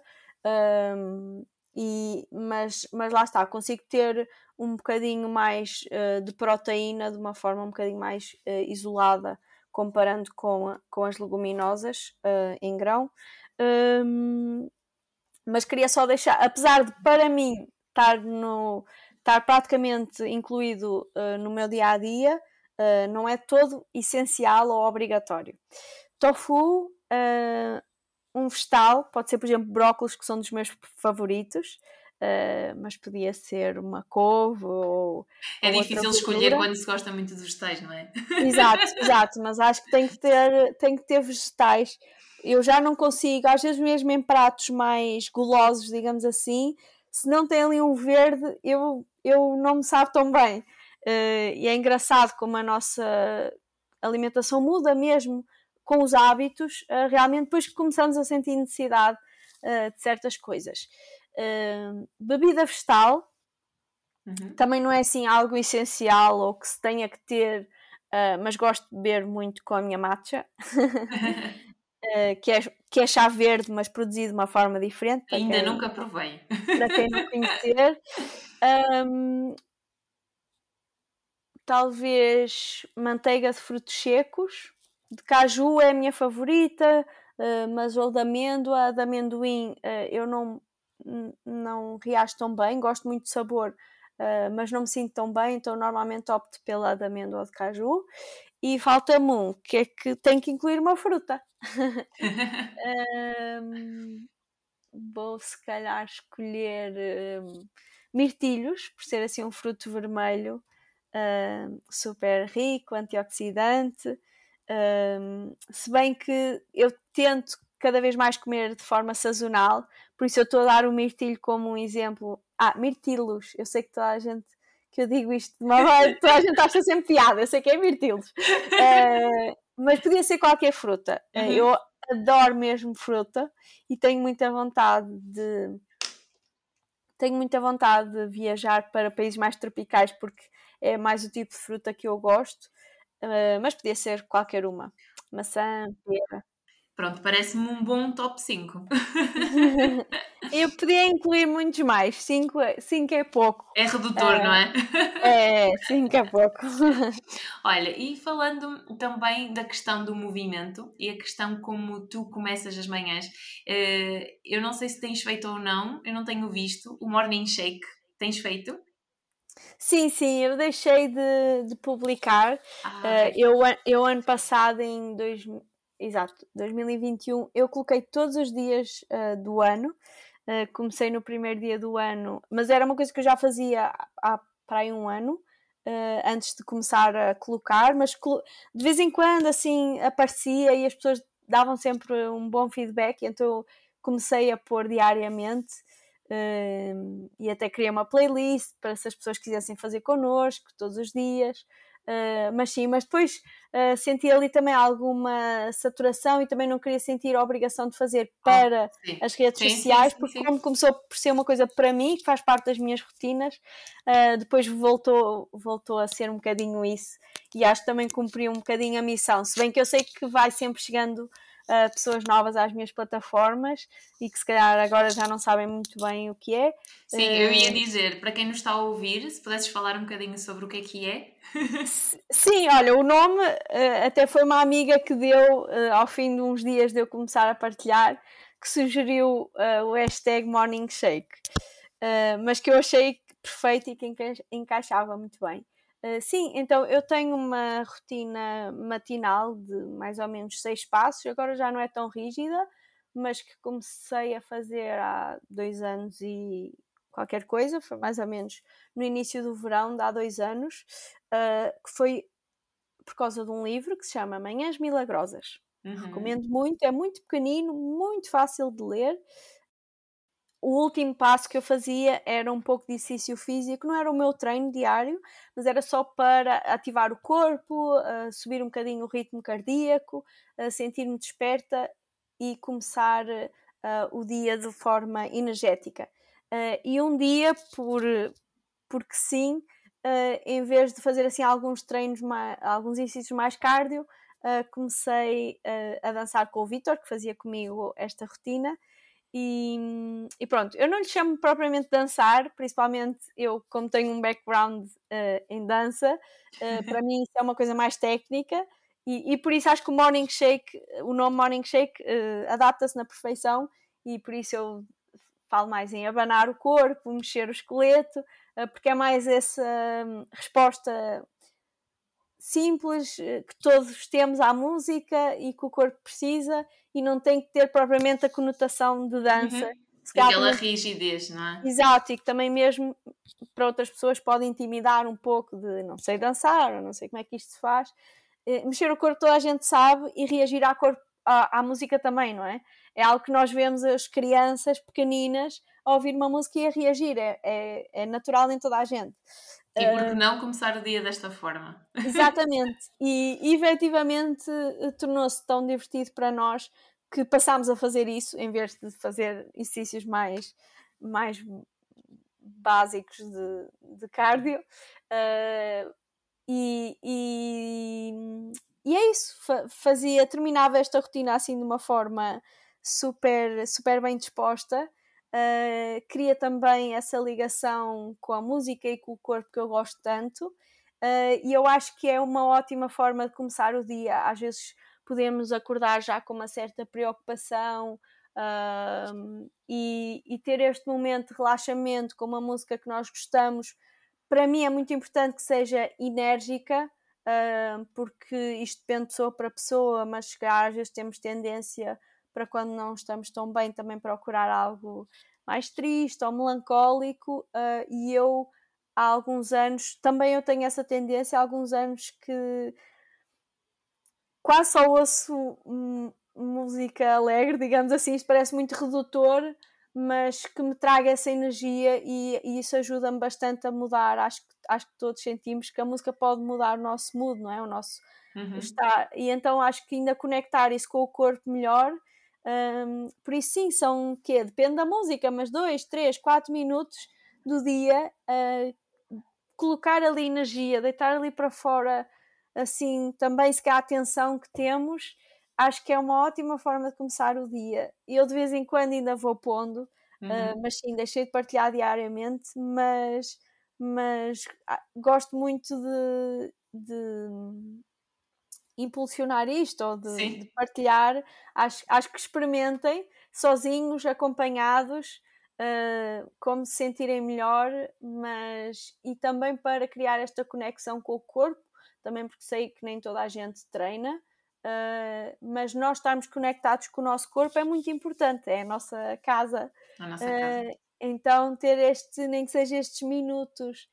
E, mas, mas lá está, consigo ter um bocadinho mais uh, de proteína de uma forma um bocadinho mais uh, isolada, comparando com, com as leguminosas uh, em grão. Um, mas queria só deixar, apesar de para mim estar, no, estar praticamente incluído no meu dia a dia, não é todo essencial ou obrigatório. Tofu um vegetal, pode ser, por exemplo, brócolis, que são dos meus favoritos, uh, mas podia ser uma couve ou. É ou difícil escolher quando se gosta muito de vegetais, não é? Exato, exato, mas acho que tem que ter, tem que ter vegetais. Eu já não consigo, às vezes mesmo em pratos mais golosos, digamos assim, se não tem ali um verde, eu, eu não me sabe tão bem. Uh, e é engraçado como a nossa alimentação muda mesmo com os hábitos, uh, realmente depois que começamos a sentir necessidade uh, de certas coisas. Uh, bebida vegetal uhum. também não é assim algo essencial ou que se tenha que ter, mas gosto de beber muito com a minha matcha. que, é, que é chá verde, mas produzido de uma forma diferente. Ainda quem, nunca provei. Para quem não conhecer. Um, talvez manteiga de frutos secos, de caju é a minha favorita, uh, mas o de amêndoa, de amendoim, uh, eu não, não reajo tão bem, gosto muito de sabor, uh, mas não me sinto tão bem, então normalmente opto pela de amêndoa ou de caju. E falta-me um, que é que tem que incluir uma fruta. um, vou se calhar escolher uh, mirtilhos, por ser assim um fruto vermelho uh, super rico, antioxidante. Uh, se bem que eu tento cada vez mais comer de forma sazonal, por isso eu estou a dar o mirtilho como um exemplo. Ah, mirtilos, eu sei que toda a gente que eu digo isto de uma maneira, toda a gente acha sempre piada, eu sei que é mirtilos. Uh, mas podia ser qualquer fruta. Uhum. Eu adoro mesmo fruta e tenho muita vontade de tenho muita vontade de viajar para países mais tropicais porque é mais o tipo de fruta que eu gosto, uh, mas podia ser qualquer uma. Maçã, pera. Pronto, parece-me um bom top 5. Eu podia incluir muitos mais, 5 é, cinco é pouco. É redutor, é, não é? É, 5 é pouco. Olha, e falando também da questão do movimento e a questão como tu começas as manhãs, eh, eu não sei se tens feito ou não, eu não tenho visto o Morning Shake. Tens feito? Sim, sim, eu deixei de, de publicar. Ah, okay. eu, eu, ano passado, em dois, exato, 2021, eu coloquei todos os dias uh, do ano. Uh, comecei no primeiro dia do ano, mas era uma coisa que eu já fazia há para aí um ano. Uh, antes de começar a colocar, mas de vez em quando assim aparecia e as pessoas davam sempre um bom feedback, então eu comecei a pôr diariamente e até criei uma playlist para se as pessoas quisessem fazer connosco todos os dias. Uh, mas sim, mas depois uh, senti ali também alguma saturação e também não queria sentir a obrigação de fazer ah, para oh, as redes sim, sociais, sim, sim, porque como começou por ser uma coisa para mim, que faz parte das minhas rotinas, uh, depois voltou, voltou a ser um bocadinho isso. E acho que também cumpri um bocadinho a missão, se bem que eu sei que vai sempre chegando uh, pessoas novas às minhas plataformas e que se calhar agora já não sabem muito bem o que é. Sim, uh, eu ia ah, dizer, para quem nos está a ouvir, se pudesses falar um bocadinho sobre o que é que é. Sim, olha, o nome uh, até foi uma amiga que deu, ao fim de uns dias de eu começar a partilhar, que sugeriu o hashtag Morning Shake. mas que eu achei perfeito e que encaixava muito bem. Uh, sim, então eu tenho uma rotina matinal de mais ou menos seis passos, agora já não é tão rígida, mas que comecei a fazer há dois anos e qualquer coisa, foi mais ou menos no início do verão, de há dois anos, uh, que foi por causa de um livro que se chama Manhãs Milagrosas. Uhum. Recomendo muito, é muito pequenino, muito fácil de ler o último passo que eu fazia era um pouco de exercício físico, não era o meu treino diário, mas era só para ativar o corpo, uh, subir um bocadinho o ritmo cardíaco, uh, sentir-me desperta e começar uh, o dia de forma energética. e um dia, por, porque sim, em vez de fazer assim alguns treinos, mais, alguns exercícios mais cardio, comecei a dançar com o Vitor, que fazia comigo esta rotina e, e, pronto, eu não lhe chamo propriamente dançar, principalmente eu, como tenho um background uh, em dança, uh, para mim isso é uma coisa mais técnica. E, e, por isso acho que o Morning Shake, o nome Morning Shake, uh, adapta-se na perfeição. E por isso eu falo mais em abanar o corpo, mexer o esqueleto, porque é mais essa um, resposta simples que todos temos à música e que o corpo precisa e não tem que ter propriamente a conotação de dança. Uhum. Aquela rigidez, não é? Exato, e que também mesmo para outras pessoas pode intimidar um pouco de não sei dançar, ou não sei como é que isto se faz. Eh, mexer o corpo toda a gente sabe e reagir à, corpo, à, à música também, não é? É algo que nós vemos as crianças pequeninas a ouvir uma música e a reagir, é, é, é natural em toda a gente. E por que ah, não começar o dia desta forma? Exatamente, e efetivamente eh, tornou-se tão divertido para nós que passámos a fazer isso em vez de fazer exercícios mais, mais básicos de, de cardio. Uh, e, e, e, é isso, fazia, terminava esta rotina assim de uma forma super, super bem disposta Uh, cria também essa ligação com a música e com o corpo que eu gosto tanto. Uh, e eu acho que é uma ótima forma de começar o dia. Às vezes podemos acordar já com uma certa preocupação uh, e, e, ter este momento de relaxamento com uma música que nós gostamos. Para mim é muito importante que seja enérgica, porque isto depende de pessoa para pessoa, mas às vezes temos tendência para quando não estamos tão bem também procurar algo mais triste ou melancólico uh, e eu há alguns anos também eu tenho essa tendência há alguns anos que quase só ouço música alegre, digamos assim, isto parece muito redutor, mas que me traga essa energia e, e isso ajuda-me bastante a mudar. Acho que, acho que todos sentimos que a música pode mudar o nosso mood, não é? O nosso uhum. estar. E então acho que ainda conectar isso com o corpo melhor. Um, por isso sim, são o quê? Depende da música, mas dois, três, quatro minutos do dia uh, colocar ali energia, deitar ali para fora assim também se calhar a atenção que temos acho que é uma ótima forma de começar o dia. Eu de vez em quando ainda vou pondo, uhum. uh, mas sim, deixei de partilhar diariamente, mas, mas ah, gosto muito de, de impulsionar isto ou de, de, partilhar. Acho, acho que experimentem sozinhos, acompanhados. Uh, como se sentirem melhor, mas e também para criar esta conexão com o corpo, também porque sei que nem toda a gente treina, Uh, mas nós estarmos conectados com o nosso corpo é muito importante, é a nossa casa. A nossa casa. Uh, então, ter este, nem que seja estes minutos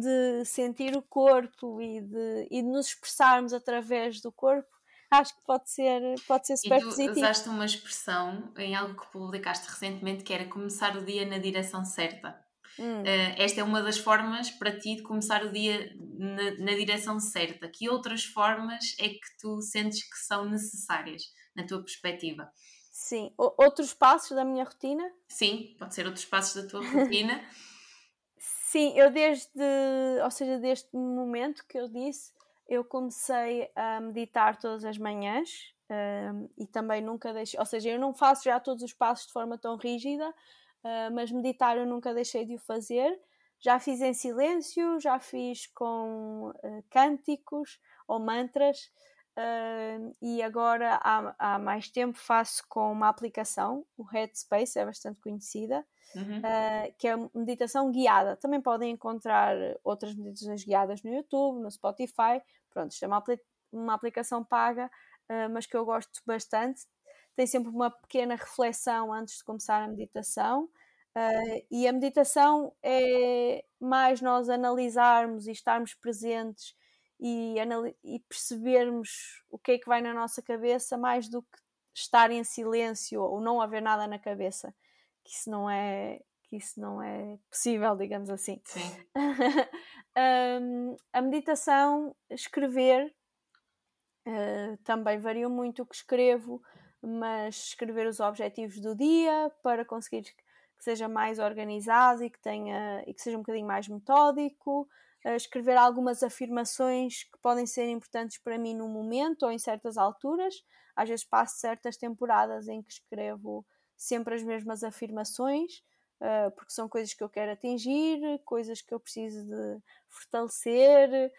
de sentir o corpo e de, e de nos expressarmos através do corpo, acho que pode ser, pode ser super e tu positivo. usaste uma expressão em algo que publicaste recentemente que era começar o dia na direção certa. Hum. Uh, esta é uma das formas para ti de começar o dia na, na, direção certa. Que outras formas é que tu sentes que são necessárias na tua perspectiva? Sim, o, outros passos da minha rotina? Sim, pode ser outros passos da tua rotina. Sim, eu desde, ou seja, desde o momento que eu disse, eu comecei a meditar todas as manhãs um, e também nunca deixei, ou seja, eu não faço já todos os passos de forma tão rígida, uh, mas meditar eu nunca deixei de o fazer. Já fiz em silêncio, já fiz com uh, cânticos ou mantras, uh, e agora há, há, mais tempo faço com uma aplicação, o Headspace, é bastante conhecida, uhum. que é meditação guiada. Também podem encontrar outras meditações guiadas no YouTube, no Spotify. Pronto, isto é uma, uma aplicação paga, mas que eu gosto bastante tem sempre uma pequena reflexão antes de começar a meditação. Uh, e a meditação é mais nós analisarmos e estarmos presentes e, e, percebermos o que é que vai na nossa cabeça, mais do que estar em silêncio ou não haver nada na cabeça, que isso não é, que isso não é possível, digamos assim. Sim. um, a meditação, escrever, uh, também varia muito o que escrevo mas escrever os objetivos do dia para conseguir que seja mais organizado e que tenha e que seja um bocadinho mais metódico, escrever algumas afirmações que podem ser importantes para mim no momento ou em certas alturas. Às vezes passo certas temporadas em que escrevo sempre as mesmas afirmações, uh, porque são coisas que eu quero atingir, coisas que eu preciso de fortalecer.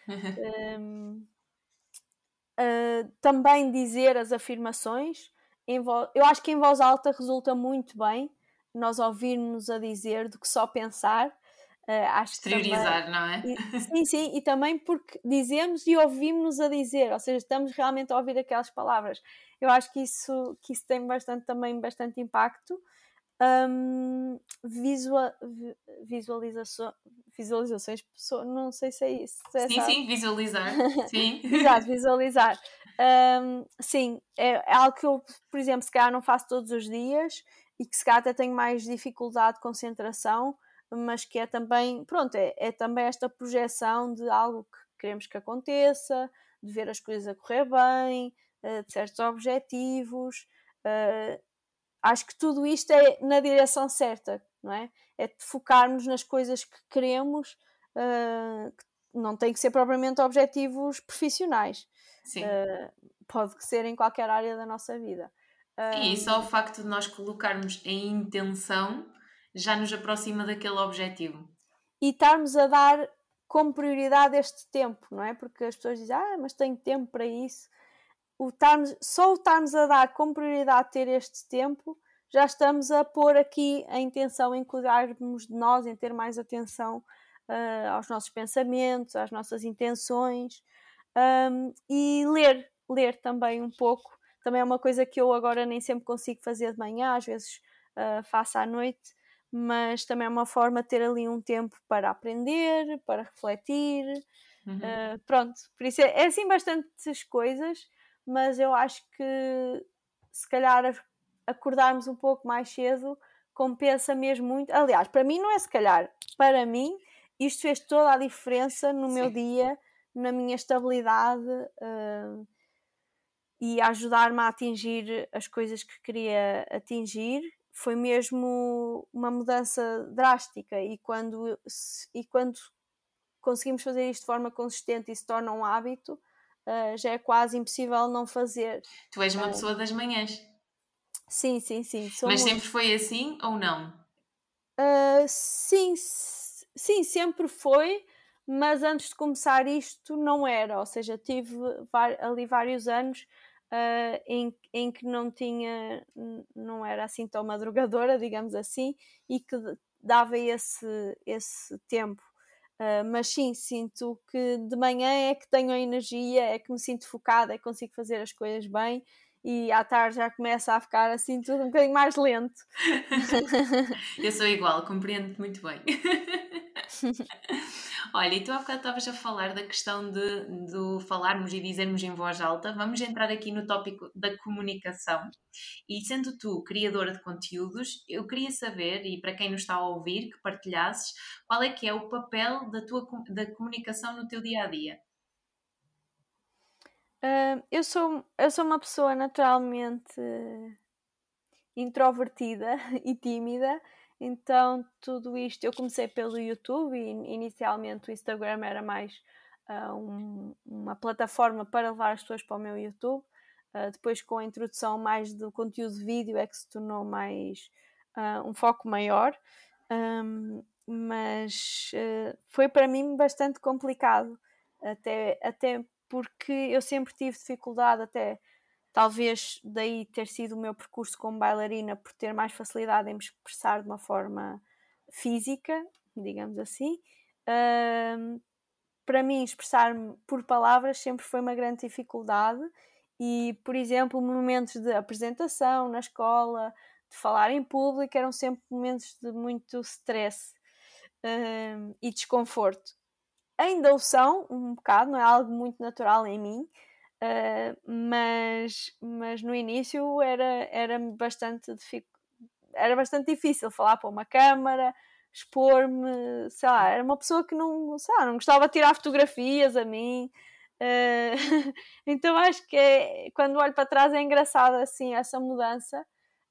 um, uh, também dizer as afirmações, eu acho que em voz alta resulta muito bem nós ouvirmos a dizer do que só pensar. Uh, acho Exteriorizar, também, não é? Sim, sim, e também porque dizemos e ouvimos a dizer, ou seja, estamos realmente a ouvir aquelas palavras. Eu acho que isso, que isso tem bastante, também bastante impacto. Um, visual, visualização, visualizações, não sei se é isso. Se é sim, sim, visualizar. Sim. Exato, visualizar. Um, sim, é, é, algo que eu, por exemplo, se calhar não faço todos os dias e que se calhar até tenho mais dificuldade de concentração, mas que é também, pronto, é, é também esta projeção de algo que queremos que aconteça, de ver as coisas a correr bem, uh, de certos objetivos. Uh, acho que tudo isto é na direção certa, não é? É de focarmos nas coisas que queremos, uh, que não tem que ser propriamente objetivos profissionais. Uh, pode ser em qualquer área da nossa vida. Uh, e só o facto de nós colocarmos em intenção já nos aproxima daquele objetivo. E estarmos a dar como prioridade este tempo, não é? Porque as pessoas dizem, ah, mas tenho tempo para isso. O estarmos, só o estarmos a dar como prioridade ter este tempo, já estamos a pôr aqui a intenção em cuidarmos de nós, em ter mais atenção uh, aos nossos pensamentos, às nossas intenções um, e ler, ler também um pouco, também é uma coisa que eu agora nem sempre consigo fazer de manhã, às vezes uh, faço à noite, mas também é uma forma de ter ali um tempo para aprender, para refletir. Uhum. Uh, pronto, por isso é, é assim bastantes coisas, mas eu acho que se calhar acordarmos um pouco mais cedo compensa mesmo muito. Aliás, para mim não é se calhar, para mim isto fez toda a diferença no Sim. meu dia, na minha estabilidade uh, e ajudar-me a atingir as coisas que queria atingir. Foi mesmo uma mudança drástica e quando, e quando conseguimos fazer isto de forma consistente e se torna um hábito, uh, já é quase impossível não fazer. Tu és uma uh, pessoa das manhãs. Sim, sim, sim. Mas muito... sempre foi assim ou não? Uh, sim, sim, sempre foi, mas antes de começar isto não era. Ou seja, tive ali vários anos uh, em, em que não tinha, não era assim tão madrugadora, digamos assim, e que dava esse, esse tempo. Uh, mas sim, sinto que de manhã é que tenho a energia, é que me sinto focada, é que consigo fazer as coisas bem e à tarde já começa a ficar assim tudo um bocadinho mais lento. Eu sou igual, compreendo-te muito bem. Olha, e tu há bocado estavas a falar da questão de, de falarmos e dizermos em voz alta. Vamos entrar aqui no tópico da comunicação. E sendo tu criadora de conteúdos, eu queria saber, e para quem nos está a ouvir, que partilhasses, qual é que é o papel da tua da comunicação no teu dia a dia? Uh, eu, sou, eu sou uma pessoa naturalmente introvertida e tímida, então tudo isto eu comecei pelo YouTube e inicialmente o Instagram era mais uh, um, uma plataforma para levar as pessoas para o meu YouTube. Uh, depois, com a introdução mais do conteúdo de vídeo, é que se tornou mais um foco maior. Um, mas foi para mim bastante complicado, até, até porque eu sempre tive dificuldade, até talvez daí ter sido o meu percurso como bailarina, por ter mais facilidade em me expressar de uma forma física, digamos assim. Uh, para mim, expressar-me por palavras sempre foi uma grande dificuldade, e, por exemplo, momentos de apresentação na escola, de falar em público, eram sempre momentos de muito stress uh, e desconforto ainda o são um bocado, não é algo muito natural em mim, uh, mas, mas no início era, era bastante era bastante difícil falar para uma câmara, expor-me, sei lá, era uma pessoa que não, sei lá, não gostava de tirar fotografias a mim. Uh, então acho que é, quando olho para trás é engraçado assim essa mudança.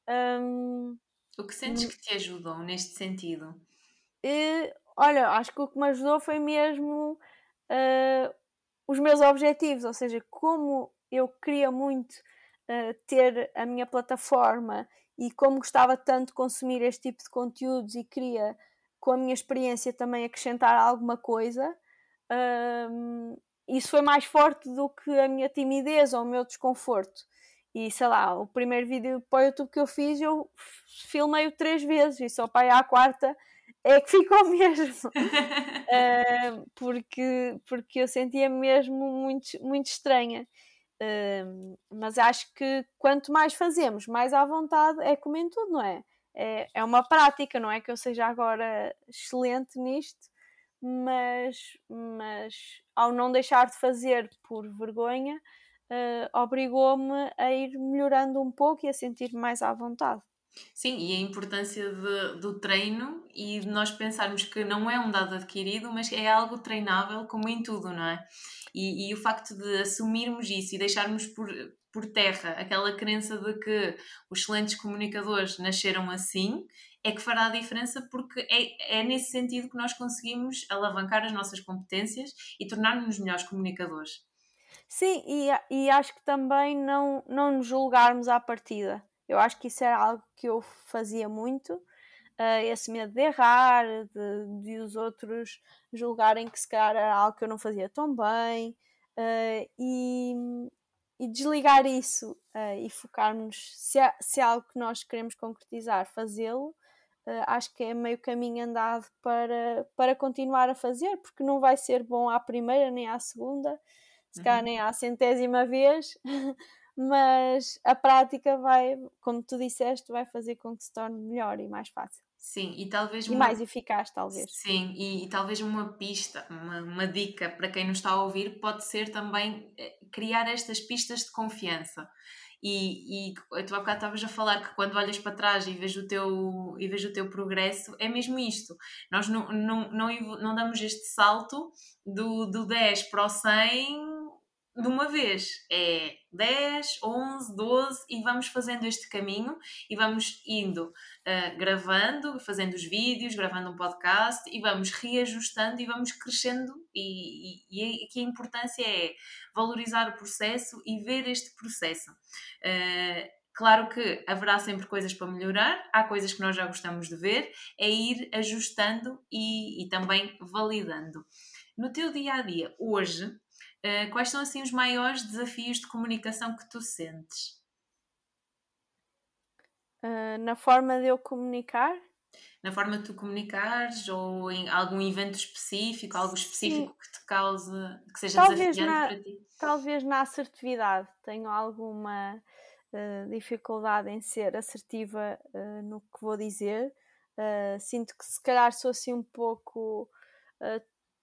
Um, o que sentes que te ajudou neste sentido? Uh, Olha, acho que o que me ajudou foi mesmo uh, os meus objetivos, ou seja, como eu queria muito uh, ter a minha plataforma e como gostava tanto de consumir este tipo de conteúdos e queria, com a minha experiência, também acrescentar alguma coisa. Uh, isso foi mais forte do que a minha timidez ou o meu desconforto. E sei lá, o primeiro vídeo para o YouTube que eu fiz, eu filmei-o três vezes e só para ir à quarta é que ficou mesmo. uh, porque, porque eu sentia mesmo muito, muito estranha. Uh, mas acho que quanto mais fazemos, mais à vontade é como em tudo, não é? é? É uma prática, não é que eu seja agora excelente nisto, mas, mas ao não deixar de fazer por vergonha, uh, obrigou-me a ir melhorando um pouco e a sentir-me mais à vontade. Sim, e a importância de, do treino e de nós pensarmos que não é um dado adquirido, mas é algo treinável, como em tudo, não é? E, e o facto de assumirmos isso e deixarmos por, por terra aquela crença de que os excelentes comunicadores nasceram assim é que fará a diferença porque é, é nesse sentido que nós conseguimos alavancar as nossas competências e tornar-nos melhores comunicadores. Sim, e, e acho que também não, não nos julgarmos à partida eu acho que isso era algo que eu fazia muito, uh, esse medo de errar, de, de, os outros julgarem que se calhar era algo que eu não fazia tão bem, uh, e, e, desligar isso uh, e focarmos se, é, se é algo que nós queremos concretizar, fazê-lo. acho que é meio caminho andado para, para continuar a fazer, porque não vai ser bom à primeira nem à segunda, se calhar uhum. nem à centésima vez, mas a prática vai, como tu disseste, vai fazer com que se torne melhor e mais fácil. Sim, e talvez. E uma... mais eficaz, talvez. Sim, e, e talvez uma pista, uma, uma, dica para quem nos está a ouvir pode ser também eh, criar estas pistas de confiança. E, e tu há bocado estavas a falar que quando olhas para trás e vês o teu, e vês o teu progresso, é mesmo isto. Nós não, não, não, não damos este salto do, do 10 para o 100 de uma vez. É 10, 11, 12 e vamos fazendo este caminho e vamos indo uh, gravando, fazendo os vídeos, gravando um podcast e vamos reajustando e vamos crescendo. E, e, e aqui a importância é valorizar o processo e ver este processo. Uh, Claro que haverá sempre coisas para melhorar, há coisas que nós já gostamos de ver, é ir ajustando e, e também validando. No teu dia a dia, hoje, Uh, quais são assim os maiores desafios de comunicação que tu sentes? Uh, na forma de eu comunicar? Na forma de tu comunicares ou em algum evento específico, algo específico Sim. que te cause, que seja talvez desafiante na, para ti? Talvez na assertividade. Tenho alguma uh, dificuldade em ser assertiva no que vou dizer. sinto que se calhar sou assim um pouco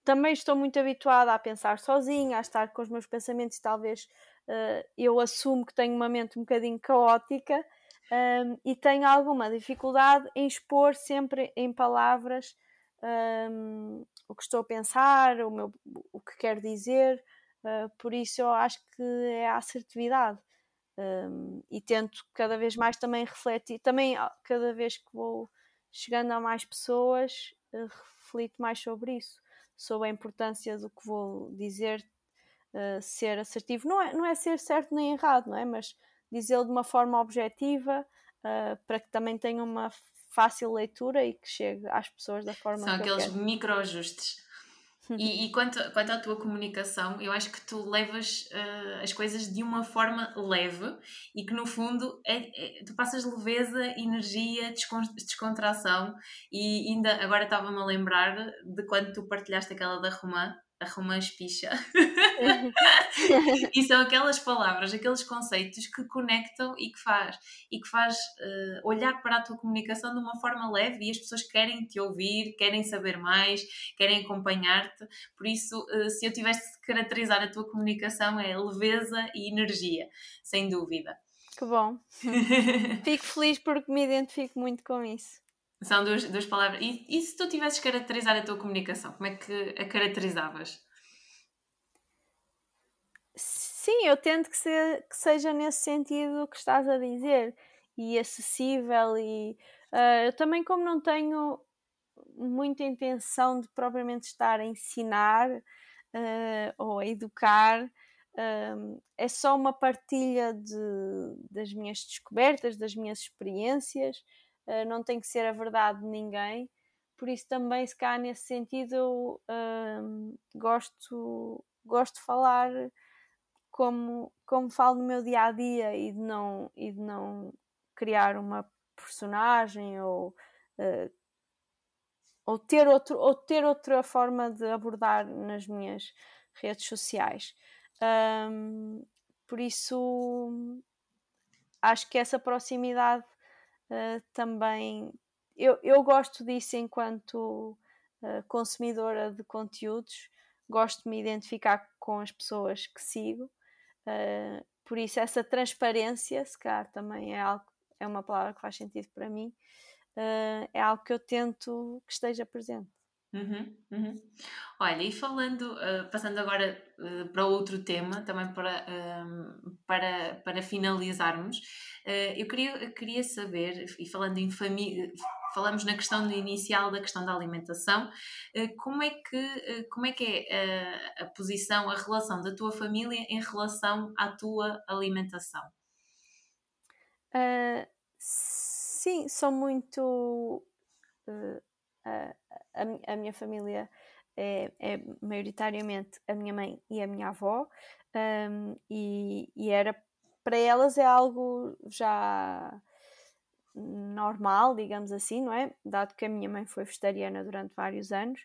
também estou muito habituada a pensar sozinha, a estar com os meus pensamentos e talvez uh, eu assumo que tenho uma mente um bocadinho caótica um, e tenho alguma dificuldade em expor sempre em palavras um, o que estou a pensar, o, meu, o que quero dizer, uh, por isso eu acho que é a assertividade. Um, e tento cada vez mais também refletir, também ah, cada vez que vou chegando a mais pessoas, uh, reflito mais sobre isso sobre a importância do que vou dizer uh, ser assertivo. Não é, não é ser certo nem errado, não é? Mas dizê-lo de uma forma objetiva uh, para que também tenha uma fácil leitura e que chegue às pessoas da forma São que aqueles microajustes. E, e quanto, quanto à tua comunicação, eu acho que tu levas uh, as coisas de uma forma leve e que no fundo é, é tu passas leveza, energia, descontração e ainda agora estava-me a lembrar de quando tu partilhaste aquela da Romã a romã espicha. e são aquelas palavras, aqueles conceitos que conectam e que faz, e que faz uh, olhar para a tua comunicação de uma forma leve e as pessoas querem te ouvir, querem saber mais, querem acompanhar-te. Por isso, uh, se eu tivesse de caracterizar a tua comunicação, é leveza e energia, sem dúvida. Que bom. Fico feliz porque me identifico muito com isso. São duas, duas palavras. E, e se tu tivesses caracterizar a tua comunicação, como é que a caracterizavas? Sim, eu tento que, se, que seja nesse sentido que estás a dizer e acessível e uh, eu também como não tenho muita intenção de propriamente estar a ensinar uh, ou a educar uh, é só uma partilha de, das minhas descobertas, das minhas experiências uh, não tem que ser a verdade de ninguém. Por isso também, se cá nesse sentido, eu uh, gosto, gosto de falar como, como falo no meu dia a dia e de não, e de não criar uma personagem ou, uh, ou, ter outro, ou ter outra forma de abordar nas minhas redes sociais. Um, por isso acho que essa proximidade uh, também. Eu, eu gosto disso enquanto uh, consumidora de conteúdos, gosto de me identificar com as pessoas que sigo, uh, por isso essa transparência, se calhar também é algo, é uma palavra que faz sentido para mim, é algo que eu tento que esteja presente. Uhum, uhum. Olha, e falando, uh, passando agora uh, para outro tema, também para, uh, para, para finalizarmos, eu, queria, eu queria saber, e falando em família, falamos na questão inicial da questão da alimentação, como é que, como é, que é a, a posição, a relação da tua família em relação à tua alimentação? sim, são muito a, a, minha família é, é, maioritariamente a minha mãe e a minha avó, um, e, e, era para elas é algo já normal, digamos assim, não é? Dado que a minha mãe foi vegetariana durante vários anos,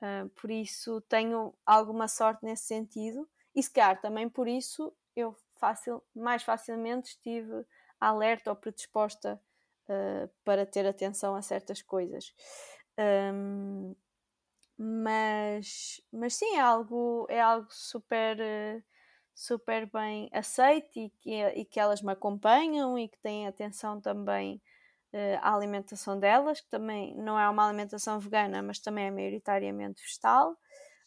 uh, por isso tenho alguma sorte nesse sentido, e se calhar também por isso eu fácil, mais facilmente estive alerta ou predisposta uh, para ter atenção a certas coisas. Um, mas, mas sim, é algo, é algo super, super bem aceito e que, e que elas me acompanham e que têm atenção também uh, à alimentação delas, que também não é uma alimentação vegana, mas também é maioritariamente vegetal.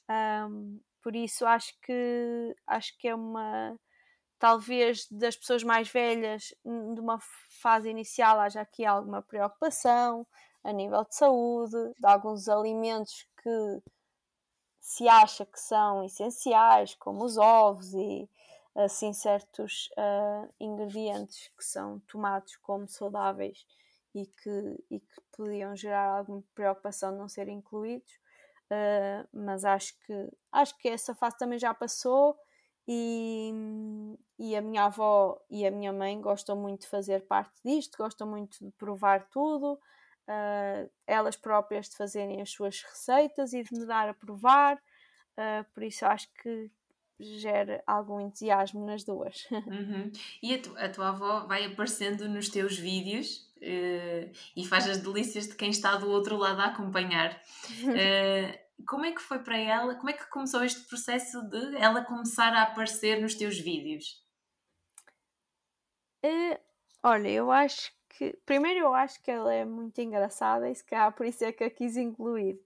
Um, por isso acho que acho que é uma talvez das pessoas mais velhas de uma fase inicial haja aqui alguma preocupação a nível de saúde, de alguns alimentos que se acha que são essenciais, como os ovos e assim certos uh, ingredientes que são tomados como saudáveis e que, e que podiam gerar alguma preocupação de não serem incluídos, uh, mas acho que, acho que essa fase também já passou e, e a minha avó e a minha mãe gostam muito de fazer parte disto, gostam muito de provar tudo, uh, elas próprias de fazerem as suas receitas e de me dar a provar, uh, por isso acho que gera algum entusiasmo nas duas. Uhum. E a, tu, a tua avó vai aparecendo nos teus vídeos uh, e faz as delícias de quem está do outro lado a acompanhar. Uh, como é que foi para ela? Como é que começou este processo de ela começar a aparecer nos teus vídeos? Uh, olha, eu acho que. Primeiro, eu acho que ela é muito engraçada e se calhar por isso é que a quis incluir.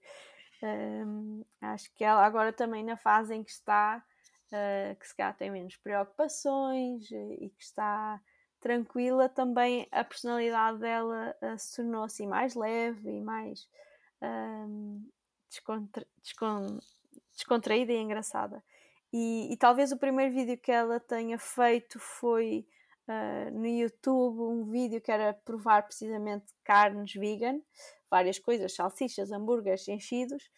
Um, acho que ela agora também na fase em que está, uh, que se calhar tem menos preocupações e que está tranquila, também a personalidade dela uh, se tornou assim mais leve e mais um, descontra descon descontraída e engraçada. E, e, talvez o primeiro vídeo que ela tenha feito foi uh, no YouTube, um vídeo que era provar precisamente carnes vegan, várias coisas, salsichas, hambúrgueres, enchidos,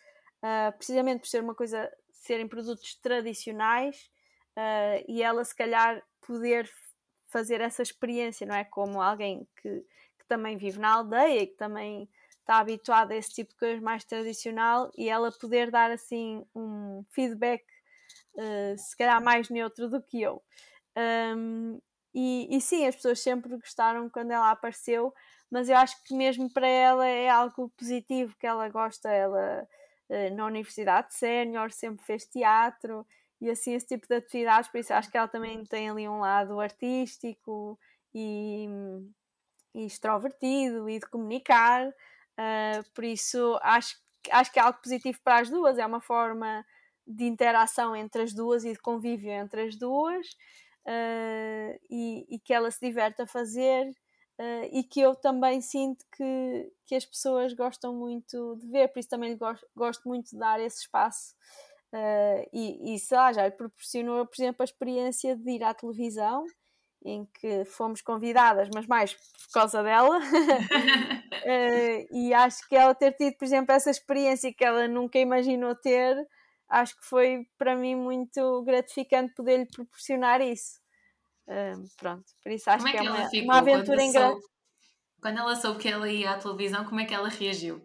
uh, precisamente por ser uma coisa, serem produtos tradicionais uh, e ela se calhar poder fazer essa experiência, não é? Como alguém que, que também vive na aldeia que também está habituada a esse tipo de coisas mais tradicional e ela poder dar assim um feedback uh, se calhar mais neutro do que eu. Um, e, e sim, as pessoas sempre gostaram quando ela apareceu, mas eu acho que mesmo para ela é algo positivo que ela gosta, ela uh, na Universidade Sénior sempre fez teatro e assim esse tipo de atividades, por isso acho que ela também tem ali um lado artístico e, e extrovertido e de comunicar, uh, por isso acho, acho que é algo positivo para as duas, é uma forma de interação entre as duas e de convívio entre as duas uh, e, e, que ela se diverte a fazer uh, e que eu também sinto que, que as pessoas gostam muito de ver, por isso também gosto, gosto muito de dar esse espaço Uh, e, e sei lá, já lhe proporcionou, por exemplo, a experiência de ir à televisão, em que fomos convidadas, mas mais por causa dela. uh, e acho que ela ter tido, por exemplo, essa experiência que ela nunca imaginou ter, acho que foi para mim muito gratificante poder-lhe proporcionar isso. Uh, pronto, por isso acho é que, que, é uma, uma aventura engraçada. Quando ela soube que ela ia à televisão, como é que ela reagiu?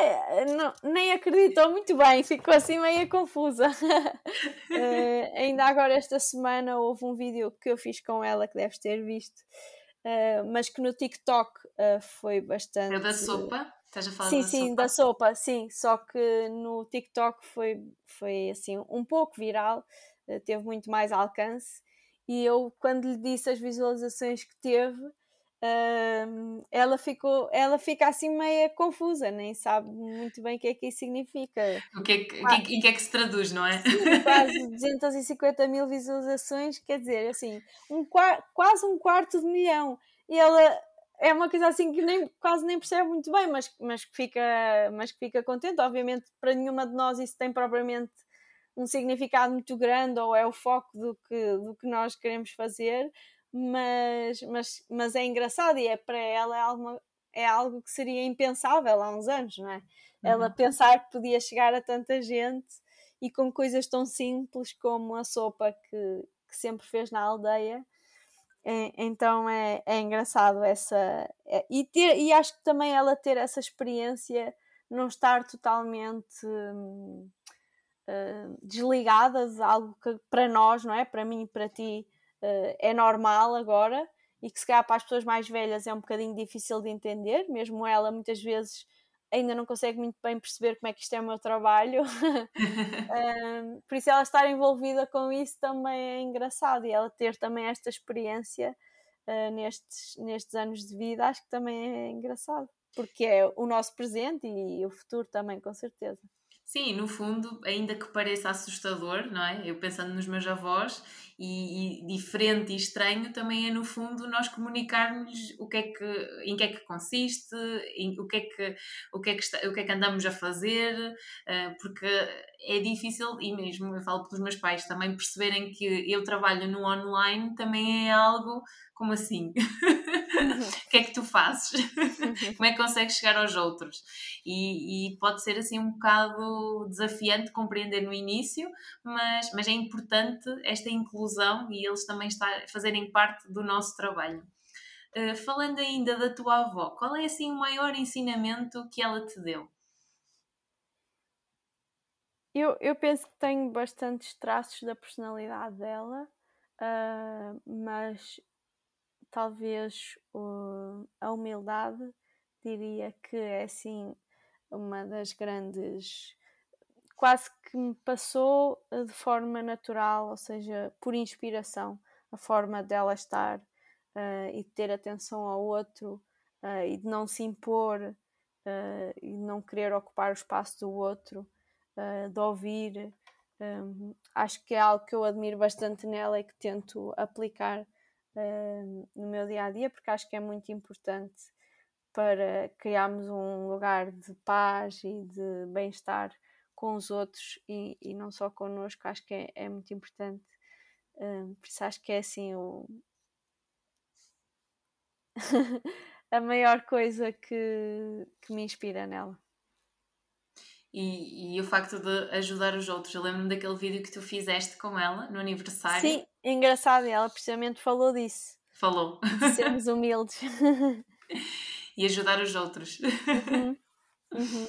É, não, nem acreditou muito bem, ficou assim meio confusa. uh, ainda agora, esta semana, houve um vídeo que eu fiz com ela que deves ter visto, uh, mas que no TikTok uh, foi bastante. É da sopa? Estás a falar sim, da sim, sopa? da sopa, sim. Só que no TikTok foi, foi assim um pouco viral, teve muito mais alcance. E eu, quando lhe disse as visualizações que teve, uh, ela, ficou, ela fica assim meio confusa, nem sabe muito bem o que é que isso significa. O que é que, ah, que, que é que se traduz, não é? Sim, quase 250 mil visualizações, quer dizer, assim, um, quase um quarto de milhão. E ela é uma coisa assim que nem, quase nem percebe muito bem, mas, mas, que fica, mas que fica contente. Obviamente, para nenhuma de nós isso tem propriamente um significado muito grande ou é o foco do que, do que nós queremos fazer, mas, mas, mas é engraçado e é para ela é algo, é algo que seria impensável há uns anos, não é? Uhum. Ela pensar que podia chegar a tanta gente e com coisas tão simples como a sopa que, que sempre fez na aldeia. Então é, é engraçado essa. É, e, ter, e acho que também ela ter essa experiência, não estar totalmente. Hum, uh, desligadas, algo que para nós, não é? Para mim e para ti uh, é normal agora e que se calhar para as pessoas mais velhas é um bocadinho difícil de entender, mesmo ela muitas vezes ainda não consegue muito bem perceber como é que isto é o meu trabalho. um, por isso ela estar envolvida com isso também é engraçado e ela ter também esta experiência uh, nestes, nestes anos de vida acho que também é engraçado, porque é o nosso presente e o futuro também, com certeza. Sim, no fundo, ainda que pareça assustador, não é? Eu pensando nos meus avós e, e, diferente e estranho, também é no fundo nós comunicarmos o que é que, em que é que consiste, em, o, que é que, o, que é que está, o que é que andamos a fazer, uh, porque é difícil, e mesmo eu falo pelos meus pais também perceberem que eu trabalho no online também é algo como assim? o que é que tu fazes? como é que consegues chegar aos outros? E, e, pode ser assim um bocado desafiante compreender no início, mas, mas é importante esta inclusão e eles também estar, fazerem parte do nosso trabalho. Uh, falando ainda da tua avó, qual é assim o maior ensinamento que ela te deu? Eu, eu penso que tenho bastantes traços da personalidade dela, uh, mas talvez uh, a humildade diria que é assim uma das grandes quase que me passou eh, de forma natural, ou seja, por inspiração, a forma dela estar uh, e de ter atenção ao outro uh, e de não se impor uh, e não querer ocupar o espaço do outro, de ouvir. Um, acho que é algo que eu admiro bastante nela e que tento aplicar uh, no meu dia a dia, porque acho que é muito importante para criarmos um lugar de paz e de bem-estar com os outros e, e, não só connosco, acho que é, é muito importante. Uh, por isso acho que é assim o... a maior coisa que, que me inspira nela. E, e, o facto de ajudar os outros. Eu lembro-me daquele vídeo que tu fizeste com ela no aniversário. Sim, engraçado, ela precisamente falou disso. Falou. De sermos humildes. e ajudar os outros. Uhum. Uhum.